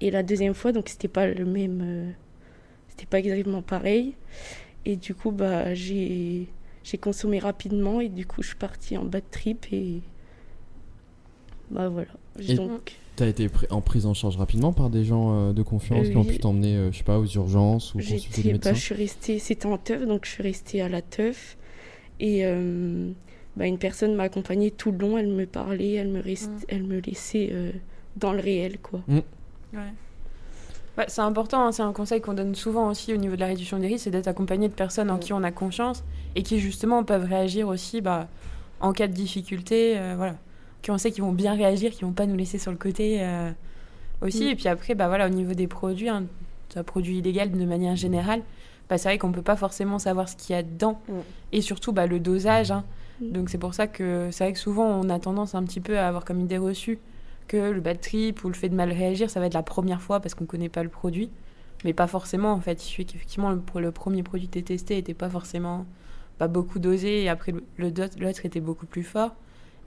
Et la deuxième fois donc c'était pas le même... euh, c'était pas exactement pareil. Et du coup, j'ai, j'ai consommé rapidement et du coup, je suis partie en bad trip et. Bah voilà. Et- Donc, T'as été en prise en charge rapidement par des gens euh, de confiance qui ont pu t'emmener, euh, je sais pas, aux urgences ou consulter des j'étais, médecins bah, je suis restée. C'était en teuf, donc je suis restée à la teuf. Et euh, bah, une personne m'a accompagnée tout le long. Elle me parlait, elle me, rest- Mm. elle me laissait euh, dans le réel, quoi. Ouais. Ouais, c'est important, hein, c'est un conseil qu'on donne souvent aussi au niveau de la réduction des risques, c'est d'être accompagné de personnes en qui on a confiance et qui justement peuvent réagir aussi bah, en cas de difficulté, euh, voilà, qui on sait qu'ils vont bien réagir, qui vont pas nous laisser sur le côté euh, aussi. Mm. Et puis après, bah voilà, au niveau des produits, hein, un produit illégal de manière générale, bah, c'est vrai qu'on peut pas forcément savoir ce qu'il y a dedans Mm. et surtout bah, le dosage. hein. Mm. Donc c'est pour ça que c'est vrai que souvent on a tendance un petit peu à avoir comme idée reçue que le bad trip ou le fait de mal réagir, ça va être la première fois parce qu'on connaît pas le produit. Mais pas forcément, en fait. Il suffit qu'effectivement, le, le premier produit testé était pas forcément pas beaucoup dosé et après l'autre était beaucoup plus fort.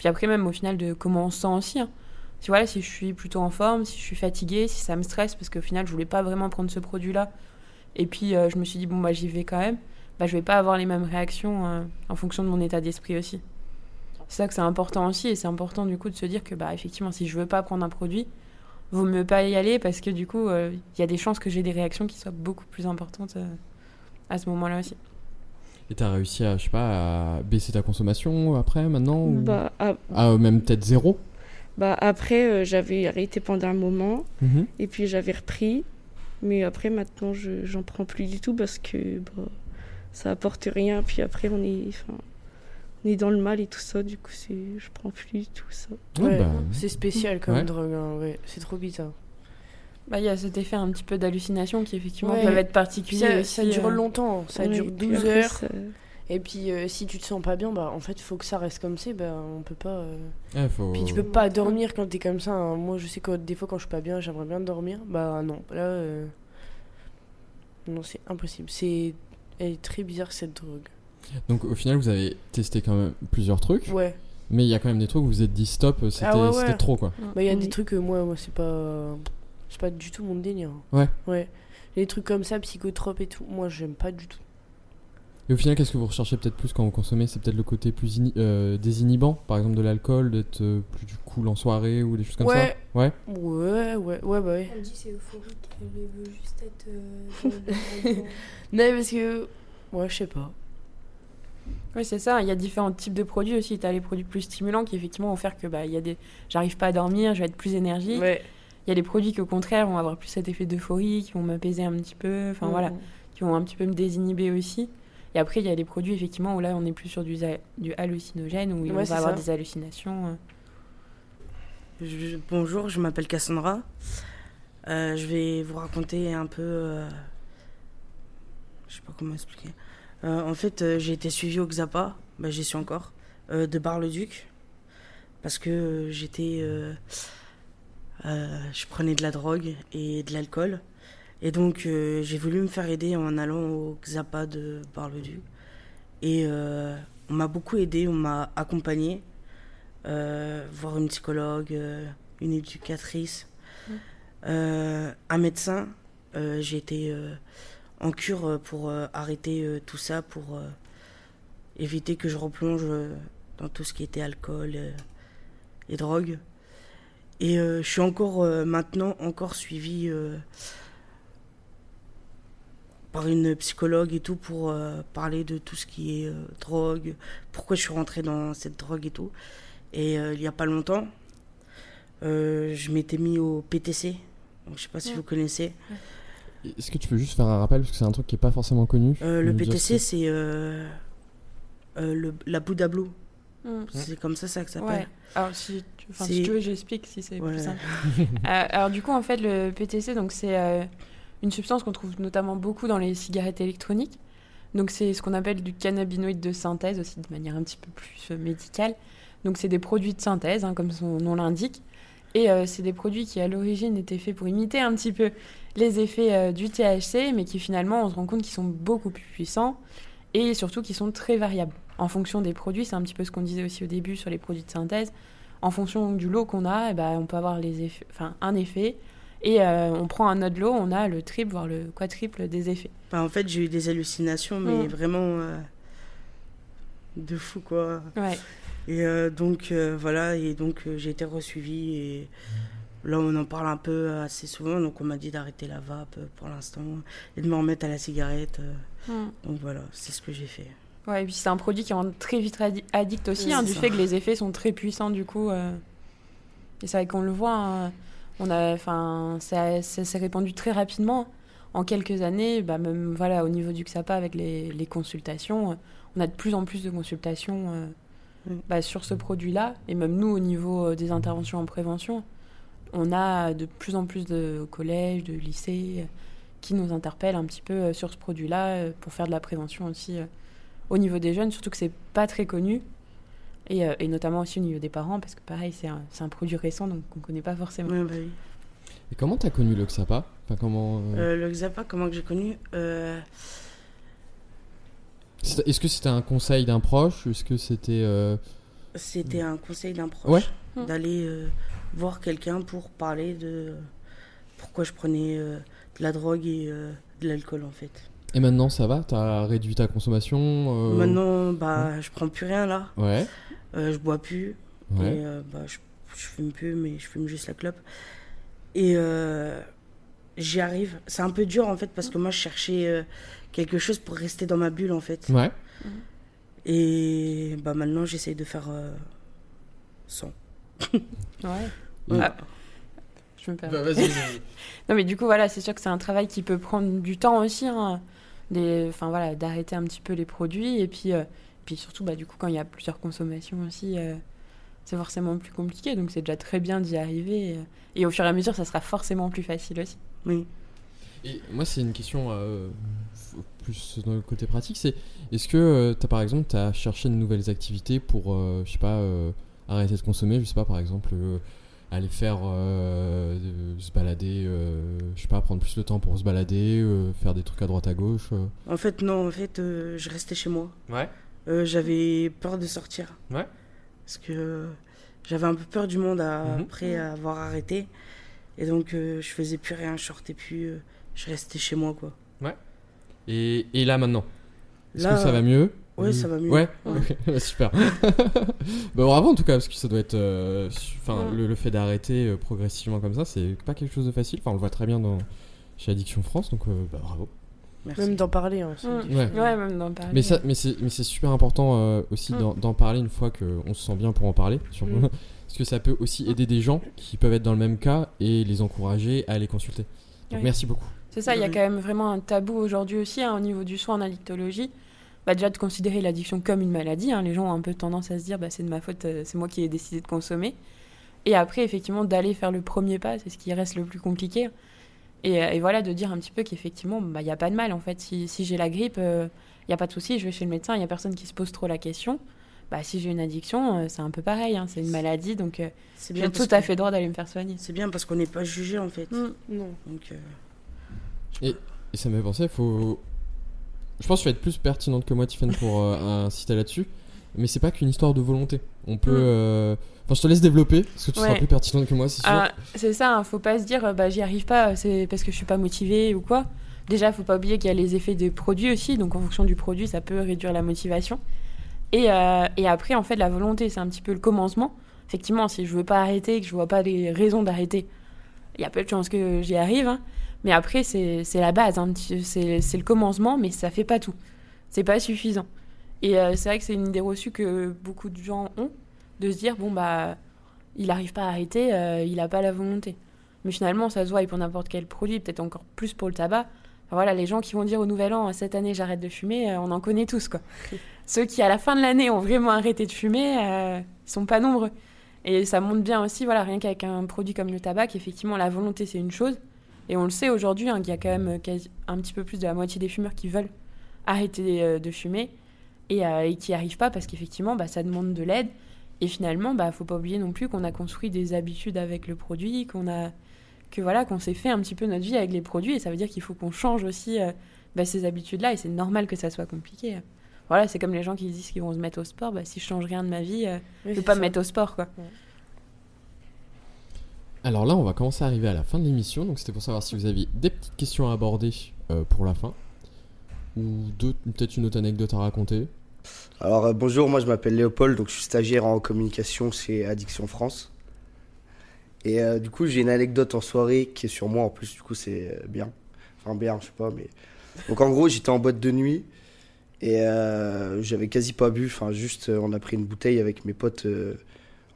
Puis après, même au final, de comment on se sent aussi. hein. Si, voilà, si je suis plutôt en forme, si je suis fatiguée, si ça me stresse, parce qu'au final, je voulais pas vraiment prendre ce produit-là. Et puis, euh, je me suis dit, bon, bah, j'y vais quand même. Bah, je vais pas avoir les mêmes réactions euh, en fonction de mon état d'esprit aussi. C'est ça que c'est important aussi, et c'est important du coup de se dire que bah effectivement si je veux pas prendre un produit, vaut mieux pas y aller parce que du coup euh, il y a des chances que j'ai des réactions qui soient beaucoup plus importantes à ce moment-là aussi. Et t'as réussi à, je sais pas, à baisser ta consommation après, maintenant ou... Bah, ah, Ah, euh, même peut-être zéro bah, après, euh, j'avais arrêté pendant un moment. Mhm. Et puis j'avais repris. Mais après, maintenant, je j'en prends plus du tout parce que bah, ça apporte rien. Puis après, on est, enfin, on est dans le mal et tout ça. Du coup, c'est, je prends plus du tout ça. Ouais, Ouais, bah, c'est spécial comme Ouais. drogue. hein, ouais. C'est trop bizarre. Bah il y a cet effet un petit peu d'hallucination qui effectivement Ouais. peuvent être Puis particuliers. ça, aussi, ça dure euh. longtemps. Ça Ouais, dure puis 12 après, heures. ça- Et puis, euh, si tu te sens pas bien, bah en fait, faut que ça reste comme c'est. Bah, on peut pas. euh, faut... Puis tu peux pas dormir quand t'es comme ça. hein. Moi, je sais que des fois, quand je suis pas bien, j'aimerais bien dormir. Bah non, là. euh, Non, c'est impossible. C'est. Elle est très bizarre cette drogue. Donc au final, vous avez testé quand même plusieurs trucs, Ouais. mais il y a quand même des trucs où vous vous êtes dit stop, c'était Ah ouais, ouais. c'était trop quoi. Bah, il y a Oui. des trucs, moi, moi c'est pas. C'est pas du tout mon délire. Ouais. Ouais. Les trucs comme ça, psychotropes et tout, moi, j'aime pas du tout. Et au final, qu'est-ce que vous recherchez peut-être plus quand vous consommez? C'est peut-être le côté plus euh, désinhibant, par exemple de l'alcool, d'être euh, plus du cool en soirée ou des choses comme Ouais. ça? Ouais. Ouais, ouais, ouais, bah ouais. Elle dit c'est euphorique, elle veut juste être. euh, (laughs) Non, parce que. Ouais, je sais pas. Oui, c'est ça. Il y a différents types de produits aussi. Tu as les produits plus stimulants qui, effectivement, vont faire que bah, il y a des... j'arrive pas à dormir, je vais être plus énergique. Ouais. Il y a des produits qui, au contraire, vont avoir plus cet effet d'euphorie, qui vont m'apaiser un petit peu. Enfin, voilà. Mhm. qui vont un petit peu me désinhiber aussi. Et après, il y a des produits, effectivement, où là, on est plus sur du, hallucinogène, où Ouais, on va avoir des hallucinations. euh. Je- bonjour, je m'appelle Cassandra. Euh, je vais vous raconter un peu. euh, je sais pas comment expliquer. Euh, en fait, euh, j'ai été suivi au Xapa, bah, j'y suis encore, euh, de Bar-le-Duc. Parce que euh, j'étais. Euh, je prenais de la drogue et de l'alcool. Et donc, euh, j'ai voulu me faire aider en allant au Xapa de Bar-le-Duc. Et euh, on m'a beaucoup aidé, on m'a accompagné voir une psychologue, une éducatrice, euh, un médecin. J'ai été en cure pour euh, arrêter euh, tout ça, pour euh, éviter que je replonge dans tout ce qui était alcool et drogue. Et euh, je suis encore euh, maintenant encore suivie euh, par une psychologue et tout pour euh, parler de tout ce qui est euh, drogue, pourquoi je suis rentrée dans cette drogue et tout. Et euh, il n'y a pas longtemps, euh, je m'étais mis au PTC. Donc, je sais pas si Ouais. vous connaissez. Est-ce que tu peux juste faire un rappel parce que c'est un truc qui est pas forcément connu? Euh, le PTC, ce c'est euh, euh, la Bouddha Blue. Mm. C'est comme ça, ça que ça Ouais. s'appelle. Alors, si tu, si veux, j'explique si c'est Ouais. plus simple. (laughs) Euh, alors, du coup, en fait, le PTC, donc, c'est euh, une substance qu'on trouve notamment beaucoup dans les cigarettes électroniques. Donc, c'est ce qu'on appelle du cannabinoïde de synthèse, aussi de manière un petit peu plus euh, médicale. Donc, c'est des produits de synthèse, hein, comme son nom l'indique. Et euh, c'est des produits qui, à l'origine, étaient faits pour imiter un petit peu les effets du THC, mais qui, finalement, on se rend compte qu'ils sont beaucoup plus puissants et surtout qui sont très variables. En fonction des produits, c'est un petit peu ce qu'on disait aussi au début sur les produits de synthèse. En fonction du lot qu'on a, eh ben, on peut avoir les effets, enfin, un effet. Et euh, on prend un autre lot, on a le triple, voire le quadruple des effets. Enfin, en fait, j'ai eu des hallucinations, mais Mm. vraiment euh, de fou, quoi. Ouais. Et euh, donc, voilà, et donc j'ai été resuivi et là, on en parle un peu assez souvent. Donc, on m'a dit d'arrêter la vape pour l'instant et de me remettre à la cigarette. Mm. Donc, voilà, c'est ce que j'ai fait. Ouais, et puis c'est un produit qui rend très vite addi- addict aussi, hein, du ça. fait que les effets sont très puissants du coup. euh. Et c'est vrai qu'on le voit, hein, on a, enfin, ça, ça s'est répandu très rapidement. En quelques années, bah, même voilà, au niveau du XAPA avec les, les consultations, on a de plus en plus de consultations euh, Mm. bah, sur ce produit-là. Et même nous, au niveau euh, des interventions en prévention, on a de plus en plus de collèges, de lycées qui nous interpellent un petit peu sur ce produit-là pour faire de la prévention aussi au niveau des jeunes, surtout que c'est pas très connu. Et, euh, et notamment aussi au niveau des parents, parce que pareil, c'est un, c'est un produit récent, donc on connaît pas forcément. Ouais, bah oui. Et comment t'as connu le XAPA? Enfin, comment euh, Euh, le Xapa, comment que j'ai connu Euh, Est-ce que c'était un conseil d'un proche Est-ce que c'était euh, C'était un conseil d'un proche Ouais. Mm. d'aller euh, voir quelqu'un pour parler de pourquoi je prenais euh, de la drogue et euh, de l'alcool en fait. Et maintenant ça va? T'as réduit ta consommation euh, Maintenant, bah, je prends plus rien là, Ouais. Euh, je bois plus Ouais. et euh, bah, je, je fume plus, mais je fume juste la clope. Et euh, j'y arrive. C'est un peu dur en fait parce que moi je cherchais euh, quelque chose pour rester dans ma bulle en fait. Ouais. Et bah maintenant j'essaye de faire euh, sans. (laughs) Ouais. Et- Ah, je me permets. Bah. (laughs) Non, mais du coup, voilà, c'est sûr que c'est un travail qui peut prendre du temps aussi, hein, enfin voilà, d'arrêter un petit peu les produits. Et puis, euh, puis surtout, bah, du coup, quand il y a plusieurs consommations aussi, euh, c'est forcément plus compliqué. Donc, c'est déjà très bien d'y arriver. euh, et au fur et à mesure, ça sera forcément plus facile aussi. Oui. Et moi, c'est une question euh, plus dans le côté pratique. C'est est-ce que euh, t'as par exemple t'as cherché de nouvelles activités pour, euh, je sais pas, euh, arrêter de consommer. Je sais pas, par exemple, euh, aller faire euh, de- se balader. euh, je sais pas, prendre plus de temps pour se balader, euh, faire des trucs à droite à gauche. euh. En fait, non, en fait, euh, je restais chez moi. Ouais. Euh, j'avais peur de sortir. Ouais. Parce que euh, j'avais un peu peur du monde à- Mhm. après avoir arrêté. Et donc, euh, je faisais plus rien, je sortais plus. euh, je restais chez moi, quoi. Et, et là maintenant? Est-ce que ça va mieux? Ouais, Ou- ça va mieux. Ouais, Ouais. (laughs) super. (laughs) bah, bravo en tout cas, parce que ça doit être. euh, Enfin, Ouais. le, le fait d'arrêter euh, progressivement comme ça, c'est pas quelque chose de facile. Enfin, on le voit très bien dans, chez Addiction France, donc euh, bah, bravo. Merci. Même d'en parler. hein. Ouais. Ouais, même d'en parler. Mais, ça, mais, c'est, mais c'est super important euh, aussi Mm. d'en, parler une fois qu'on se sent bien pour en parler. sur- Mm. (laughs) Parce que ça peut aussi aider des gens qui peuvent être dans le même cas et les encourager à aller consulter. Donc Oui. merci beaucoup. C'est ça, il y a quand même vraiment un tabou aujourd'hui aussi hein, au niveau du soin en addictologie. Bah, déjà de considérer l'addiction comme une maladie. hein. Les gens ont un peu tendance à se dire bah, c'est de ma faute, euh, c'est moi qui ai décidé de consommer. Et après, effectivement, d'aller faire le premier pas, c'est ce qui reste le plus compliqué. Et, euh, et voilà, de dire un petit peu qu'effectivement, bah, il n'y a pas de mal en fait. Si, si j'ai la grippe, il n'y a pas de souci, je vais chez le médecin, il n'y a personne qui se pose trop la question. Bah, si j'ai une addiction, euh, c'est un peu pareil, hein, c'est une maladie, donc euh, C'est j'ai bien tout à fait droit d'aller me faire soigner. C'est bien parce qu'on n'est pas jugé en fait. Mm. Non. Donc, euh, Et ça me fait penser, faut. Je pense que tu vas être plus pertinente que moi, Tiffany, pour euh, inciter là-dessus. Mais c'est pas qu'une histoire de volonté. On peut. Mm. euh, Enfin, je te laisse développer, parce que tu seras Ouais. plus pertinente que moi, c'est sûr. Ah, c'est ça, hein, faut pas se dire euh, bah j'y arrive pas, c'est parce que je suis pas motivée ou quoi. Déjà, faut pas oublier qu'il y a les effets des produits aussi, donc en fonction du produit, ça peut réduire la motivation. Et, euh, et après, en fait, la volonté, c'est un petit peu le commencement. Effectivement, si je veux pas arrêter, que je vois pas les raisons d'arrêter, il y a peu de chances que j'y arrive. hein. Mais après, c'est la base, hein, c'est le commencement, mais ça fait pas tout. C'est pas suffisant. Et euh, c'est vrai que c'est une idée reçue que beaucoup de gens ont, de se dire bon bah il n'arrive pas à arrêter, euh, il n'a pas la volonté. Mais finalement, ça se voit et pour n'importe quel produit, peut-être encore plus pour le tabac. Enfin, voilà, les gens qui vont dire au nouvel an cette année j'arrête de fumer, euh, on en connaît tous quoi. (laughs) Ceux qui à la fin de l'année ont vraiment arrêté de fumer, euh, ils sont pas nombreux. Et ça montre bien aussi, voilà, rien qu'avec un produit comme le tabac, effectivement la volonté c'est une chose. Et on le sait aujourd'hui, hein, qu'il y a quand même quasi- un petit peu plus de la moitié des fumeurs qui veulent arrêter euh, de fumer et, euh, et qui n'y arrivent pas parce qu'effectivement bah, ça demande de l'aide. Et finalement, bah, faut pas oublier non plus qu'on a construit des habitudes avec le produit, qu'on a que voilà, qu'on s'est fait un petit peu notre vie avec les produits, et ça veut dire qu'il faut qu'on change aussi euh, bah, ces habitudes-là, et c'est normal que ça soit compliqué. Voilà, c'est comme les gens qui disent qu'ils vont se mettre au sport, bah, si je change rien de ma vie, euh, Oui, je vais c'est pas ça. me mettre au sport, quoi. Alors là, on va commencer à arriver à la fin de l'émission. Donc c'était pour savoir si vous aviez des petites questions à aborder euh, pour la fin. Ou peut-être une autre anecdote à raconter. Alors euh, bonjour, moi je m'appelle Léopold, donc je suis stagiaire en communication chez Addiction France. Et euh, du coup j'ai une anecdote en soirée qui est sur moi en plus, du coup c'est bien. Enfin bien, je sais pas, mais... Donc en gros j'étais en boîte de nuit et j'avais quasi pas bu, enfin juste on a pris une bouteille avec mes potes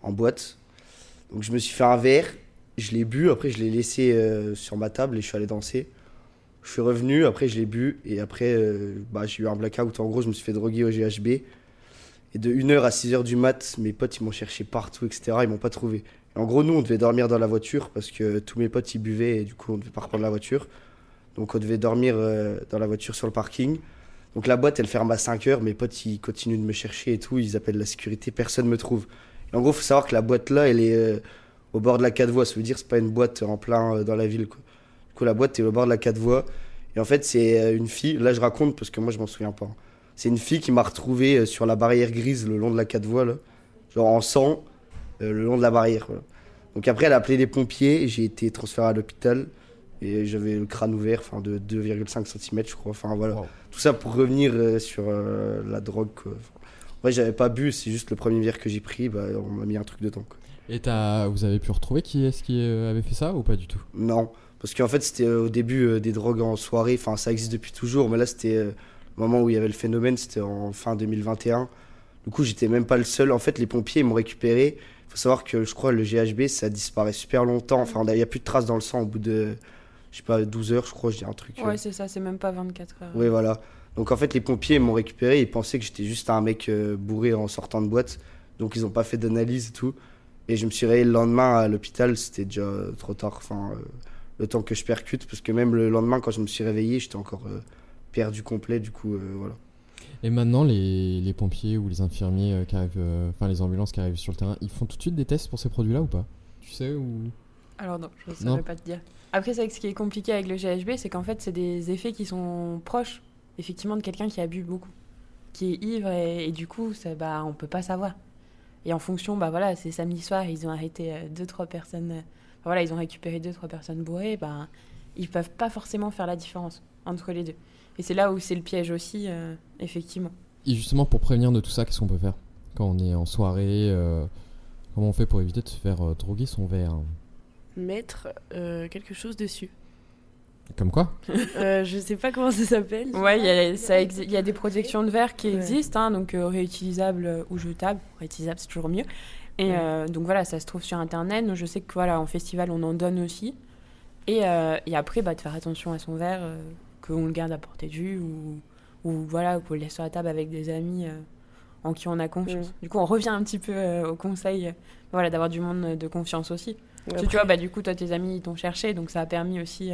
en boîte. Donc je me suis fait un verre, je l'ai bu, après je l'ai laissé euh, sur ma table et je suis allé danser. Je suis revenu, après je l'ai bu, et après euh, bah, j'ai eu un blackout. En gros, je me suis fait droguer au GHB. Et de 1h à 6h du mat, mes potes ils m'ont cherché partout, etc. Ils m'ont pas trouvé. En gros, nous on devait dormir dans la voiture parce que tous mes potes ils buvaient et du coup on devait pas reprendre la voiture. Donc on devait dormir euh, dans la voiture sur le parking. Donc la boîte elle ferme à 5h, mes potes ils continuent de me chercher et tout, ils appellent la sécurité, personne me trouve. En gros, faut savoir que la boîte là elle est au bord de la 4 voies, ça veut dire c'est pas une boîte en plein euh, dans la ville. Quoi. Du coup, la boîte est au bord de la 4 voies. Et en fait, c'est euh, une fille, là je raconte parce que moi je m'en souviens pas. C'est une fille qui m'a retrouvé euh, sur la barrière grise le long de la 4 voies, là. genre en sang, le long de la barrière. voilà. Donc après, elle a appelé les pompiers, j'ai été transféré à l'hôpital et j'avais le crâne ouvert, enfin de 2,5 cm, je crois. Enfin voilà. Wow. Tout ça pour revenir sur euh, la drogue. Quoi. Enfin, ouais, j'avais pas bu, c'est juste le premier verre que j'ai pris, bah, on m'a mis un truc dedans. Quoi. Et t'as- vous avez pu retrouver qui est-ce qui euh, avait fait ça ou pas du tout? Non, parce qu'en fait, c'était euh, au début euh, des drogues en soirée. Enfin, ça existe depuis toujours, mais là, c'était euh, le moment où il y avait le phénomène, c'était en fin 2021. Du coup, j'étais même pas le seul. En fait, les pompiers ils m'ont récupéré. Il faut savoir que je crois le GHB, ça disparaît super longtemps. Enfin, il n'y a plus de traces dans le sang au bout de, je sais pas, 12 heures, je crois, je dis un truc. euh. Ouais, c'est ça, c'est même pas 24 heures. Oui, voilà. Donc en fait, les pompiers ils m'ont récupéré. Ils pensaient que j'étais juste un mec euh, bourré en sortant de boîte. Donc ils n'ont pas fait d'analyse et tout. Et je me suis réveillé le lendemain à l'hôpital. C'était déjà trop tard. Enfin, euh, le temps que je percute. Parce que même le lendemain, quand je me suis réveillé, j'étais encore euh, perdu complet. Du coup, euh, voilà. Et maintenant, les, les pompiers ou les infirmiers euh, qui arrivent, euh, enfin les ambulances qui arrivent sur le terrain, ils font tout de suite des tests pour ces produits-là ou pas? Tu sais ou Alors non, je ne saurais pas te dire. Après, c'est vrai que ce qui est compliqué avec le GHB, c'est qu'en fait, c'est des effets qui sont proches, effectivement, de quelqu'un qui a bu beaucoup, qui est ivre, et, et du coup, ça, bah, on peut pas savoir. Et en fonction, bah voilà, c'est samedi soir, ils ont arrêté euh, deux, trois personnes, euh, enfin, voilà, ils ont récupéré deux, trois personnes bourrées, bah, ils peuvent pas forcément faire la différence entre les deux. Et c'est là où c'est le piège aussi, euh, effectivement. Et justement, pour prévenir de tout ça, qu'est-ce qu'on peut faire Quand on est en soirée, euh, comment on fait pour éviter de se faire euh, droguer son verre? Mettre euh, quelque chose dessus. Comme quoi Euh, je sais pas comment ça s'appelle. Ouais, il y, a- y des protections de verre qui Ouais. existent, hein, donc euh, réutilisables euh, ou jetables. Réutilisables, c'est toujours mieux. Et Ouais. euh, donc voilà, ça se trouve sur Internet. Donc, je sais que voilà, en festival, on en donne aussi. Et, euh, et après, bah, de faire attention à son verre, euh, qu'on le garde à portée de vue ou, ou voilà, qu'on le laisse sur la table avec des amis euh, en qui on a confiance. Ouais. Du coup, on revient un petit peu euh, au conseil euh, voilà, d'avoir du monde de confiance aussi. Parce que Après- tu vois, bah, du coup, toi, tes amis, ils t'ont cherché, donc ça a permis aussi.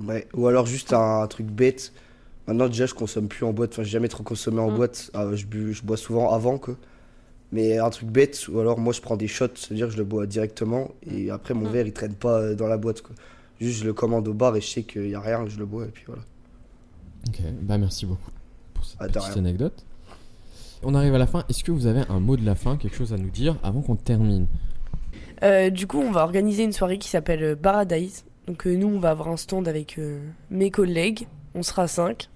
Euh, Ouais. Ou alors juste un, truc bête. Maintenant, déjà, je consomme plus en boîte. Enfin, j'ai jamais trop consommé en Mm. boîte. Ah, je, bu- je bois souvent avant, que. Mais un truc bête, ou alors moi, je prends des shots, c'est-à-dire que je le bois directement. Et après, mon Mm. verre, il traîne pas euh, dans la boîte, quoi. Juste, je le commande au bar et je sais qu'il y a rien, je le bois, et puis voilà. Ok, bah merci beaucoup pour cette Ah, petite anecdote. On arrive à la fin. Est-ce que vous avez un mot de la fin, quelque chose à nous dire avant qu'on termine? Euh, du coup, on va organiser une soirée qui s'appelle euh, Paradise. Donc euh, nous, on va avoir un stand avec euh, mes collègues. On sera 5.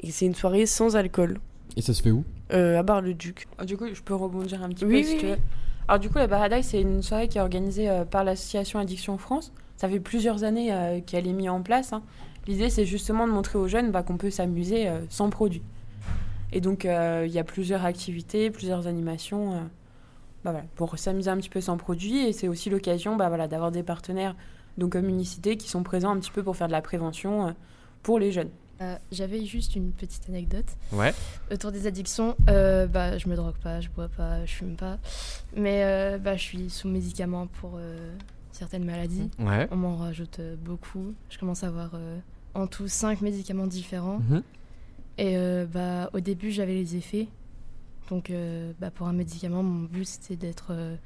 Et c'est une soirée sans alcool. Et ça se fait où? Euh, à Bar-le-Duc. Ah, Du coup, je peux rebondir un petit Oui, peu si oui, tu oui. veux. Alors du coup, la Paradise, c'est une soirée qui est organisée euh, par l'association Addiction France. Ça fait plusieurs années euh, qu'elle est mise en place. hein. L'idée, c'est justement de montrer aux jeunes bah, qu'on peut s'amuser euh, sans produit. Et donc, euh, il y a plusieurs activités, plusieurs animations euh, bah, voilà, pour s'amuser un petit peu sans produit. Et c'est aussi l'occasion bah, voilà, d'avoir des partenaires donc comme Unicité qui sont présents un petit peu pour faire de la prévention euh, pour les jeunes. Euh, J'avais juste une petite anecdote. Ouais. Autour des addictions, euh, bah, je me drogue pas, je bois pas, je fume pas. Mais euh, bah, je suis sous médicaments pour euh, certaines maladies. Ouais. On m'en rajoute euh, beaucoup. Je commence à avoir euh, en tout 5 médicaments différents. Mhm. Et euh, bah, au début, j'avais les effets. Donc, euh, bah, pour un médicament, mon but c'était d'être. euh,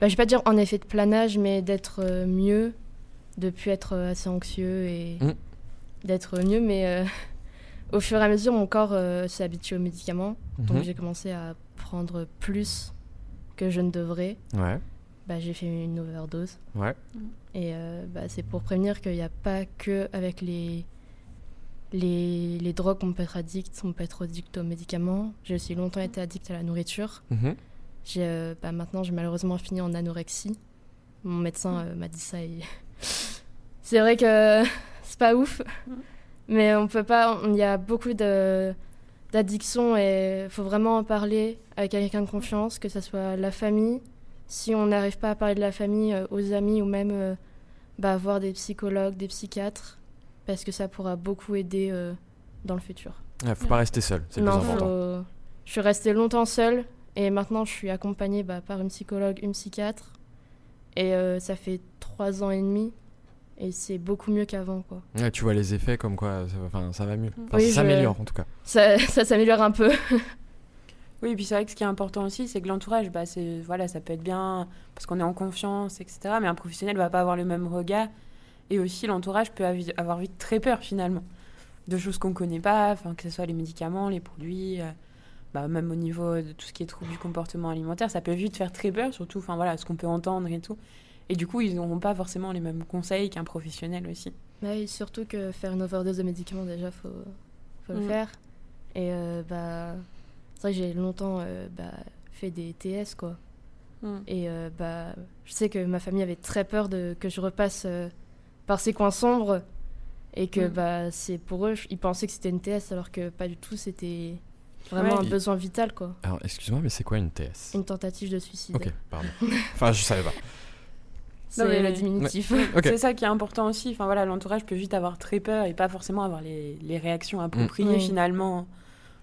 bah, je vais pas dire en effet de planage, mais d'être euh, mieux, de plus être euh, assez anxieux et Mm. d'être mieux. Mais euh, (laughs) au fur et à mesure, mon corps euh, s'est habitué aux médicaments. Donc, Mhm. j'ai commencé à prendre plus que je ne devrais. Ouais. Bah, j'ai fait une overdose. Ouais. Et euh, bah, c'est pour prévenir qu'il n'y a pas que avec les, les, les drogues qu'on peut être addict, on peut être addict aux médicaments. J'ai aussi longtemps été addict à la nourriture. Mhm. J'ai, euh, bah, maintenant, j'ai malheureusement fini en anorexie. Mon médecin euh, m'a dit ça. et c'est vrai que (laughs) c'est pas ouf, mais on peut pas. Il y a beaucoup de d'addictions et il faut vraiment en parler avec quelqu'un de confiance, que ce soit la famille. Si on n'arrive pas à parler de la famille euh, aux amis ou même euh, bah, voir des psychologues, des psychiatres, parce que ça pourra beaucoup aider euh, dans le futur. Ouais, faut pas rester seul, c'est le plus Non, important. faut- je suis restée longtemps seule et maintenant je suis accompagnée bah, par une psychologue, une psychiatre. Et euh, ça fait trois ans et demi et c'est beaucoup mieux qu'avant. quoi. Ouais, tu vois les effets comme quoi ça, va- enfin, ça va mieux. Enfin, Oui, ça je- s'améliore en tout cas. Ça, (laughs) ça s'améliore un peu. Oui, et puis c'est vrai que ce qui est important aussi, c'est que l'entourage, bah, c'est voilà, ça peut être bien parce qu'on est en confiance, etc. Mais un professionnel va pas avoir le même regard. Et aussi, l'entourage peut avi- avoir vite très peur finalement de choses qu'on connaît pas, enfin que ce soit les médicaments, les produits, euh, bah, même au niveau de tout ce qui est trouble du comportement alimentaire, ça peut vite faire très peur, surtout, enfin voilà, ce qu'on peut entendre et tout. Et du coup, ils n'auront pas forcément les mêmes conseils qu'un professionnel aussi. Ouais, et surtout que faire une overdose de médicaments, déjà, faut, faut le Mm. faire. Et euh, bah, c'est vrai que j'ai longtemps euh, bah, fait des TS, quoi. Mm. Et euh, bah, je sais que ma famille avait très peur de, que je repasse par ces coins sombres. Et que Mm. bah, c'est pour eux, ils pensaient que c'était une TS, alors que pas du tout, c'était vraiment Ouais. un besoin vital, quoi. Alors, excuse-moi, mais c'est quoi une TS Une tentative de suicide. Ok, pardon. enfin, je savais pas. C'est (laughs) Non, mais- le diminutif. (laughs) C'est ça qui est important aussi. Enfin voilà, l'entourage peut vite avoir très peur et pas forcément avoir les, les réactions appropriées Oui. finalement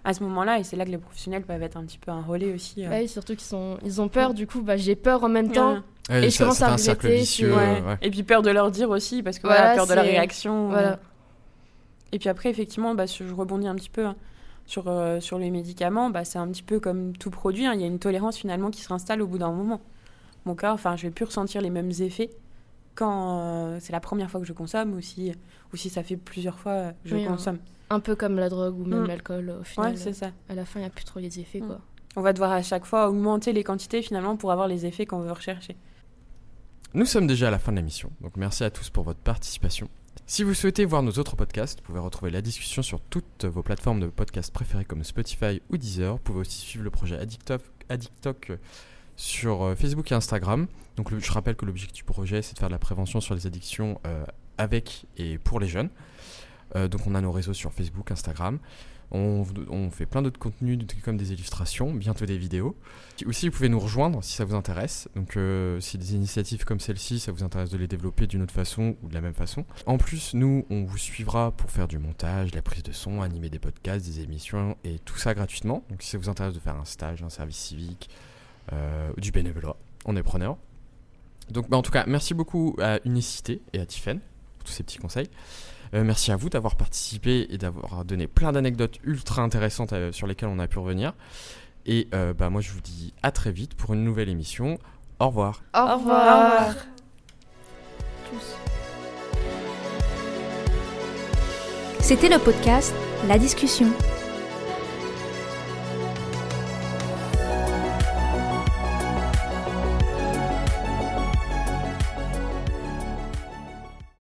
à ce moment-là. Et c'est là que les professionnels peuvent être un petit peu un relais aussi. euh. Ouais, surtout qu'ils sont, ils ont peur, du coup, bah, j'ai peur en même temps. Ouais. Ouais, Et je ça- commence à un cercle regretter, vicieux. euh, Ouais. ouais. Et puis peur de leur dire aussi parce que Voilà, voilà, peur de la réaction. euh. Et puis après, effectivement, bah, je rebondis un petit peu hein, sur, euh, sur les médicaments. Bah, c'est un petit peu comme tout produit. hein. Il y a une tolérance finalement qui se installe au bout d'un moment. Mon corps, enfin, je vais plus ressentir les mêmes effets quand euh, c'est la première fois que je consomme ou si, ou si ça fait plusieurs fois que je Oui, hein. consomme. Un peu comme la drogue ou même Mm. l'alcool, au final. Ouais, c'est ça. à la fin, il n'y a plus trop les effets, Mm. quoi. On va devoir à chaque fois augmenter les quantités finalement pour avoir les effets qu'on veut rechercher. Nous sommes déjà à la fin de l'émission, donc merci à tous pour votre participation. Si vous souhaitez voir nos autres podcasts, vous pouvez retrouver la discussion sur toutes vos plateformes de podcasts préférées comme Spotify ou Deezer. Vous pouvez aussi suivre le projet Addictoc, Addictoc sur euh, Facebook et Instagram. Donc je rappelle que l'objectif du projet, c'est de faire de la prévention sur les addictions euh, avec et pour les jeunes. Euh, donc on a nos réseaux sur Facebook, Instagram. On, fait plein d'autres contenus comme des illustrations, bientôt des vidéos. Aussi, vous pouvez nous rejoindre si ça vous intéresse. Donc, euh, si des initiatives comme celle-ci, ça vous intéresse de les développer d'une autre façon ou de la même façon. En plus, nous, on vous suivra pour faire du montage, la prise de son, animer des podcasts, des émissions et tout ça gratuitement. Donc, si ça vous intéresse de faire un stage, un service civique, euh, du bénévolat, on est preneur. Donc, bah, en tout cas, merci beaucoup à Unicité et à Tiffen pour tous ces petits conseils. Euh, merci à vous d'avoir participé et d'avoir donné plein d'anecdotes ultra intéressantes euh, sur lesquelles on a pu revenir. Et euh, bah, moi, je vous dis à très vite pour une nouvelle émission. Au revoir. Au revoir. C'était le podcast La discussion.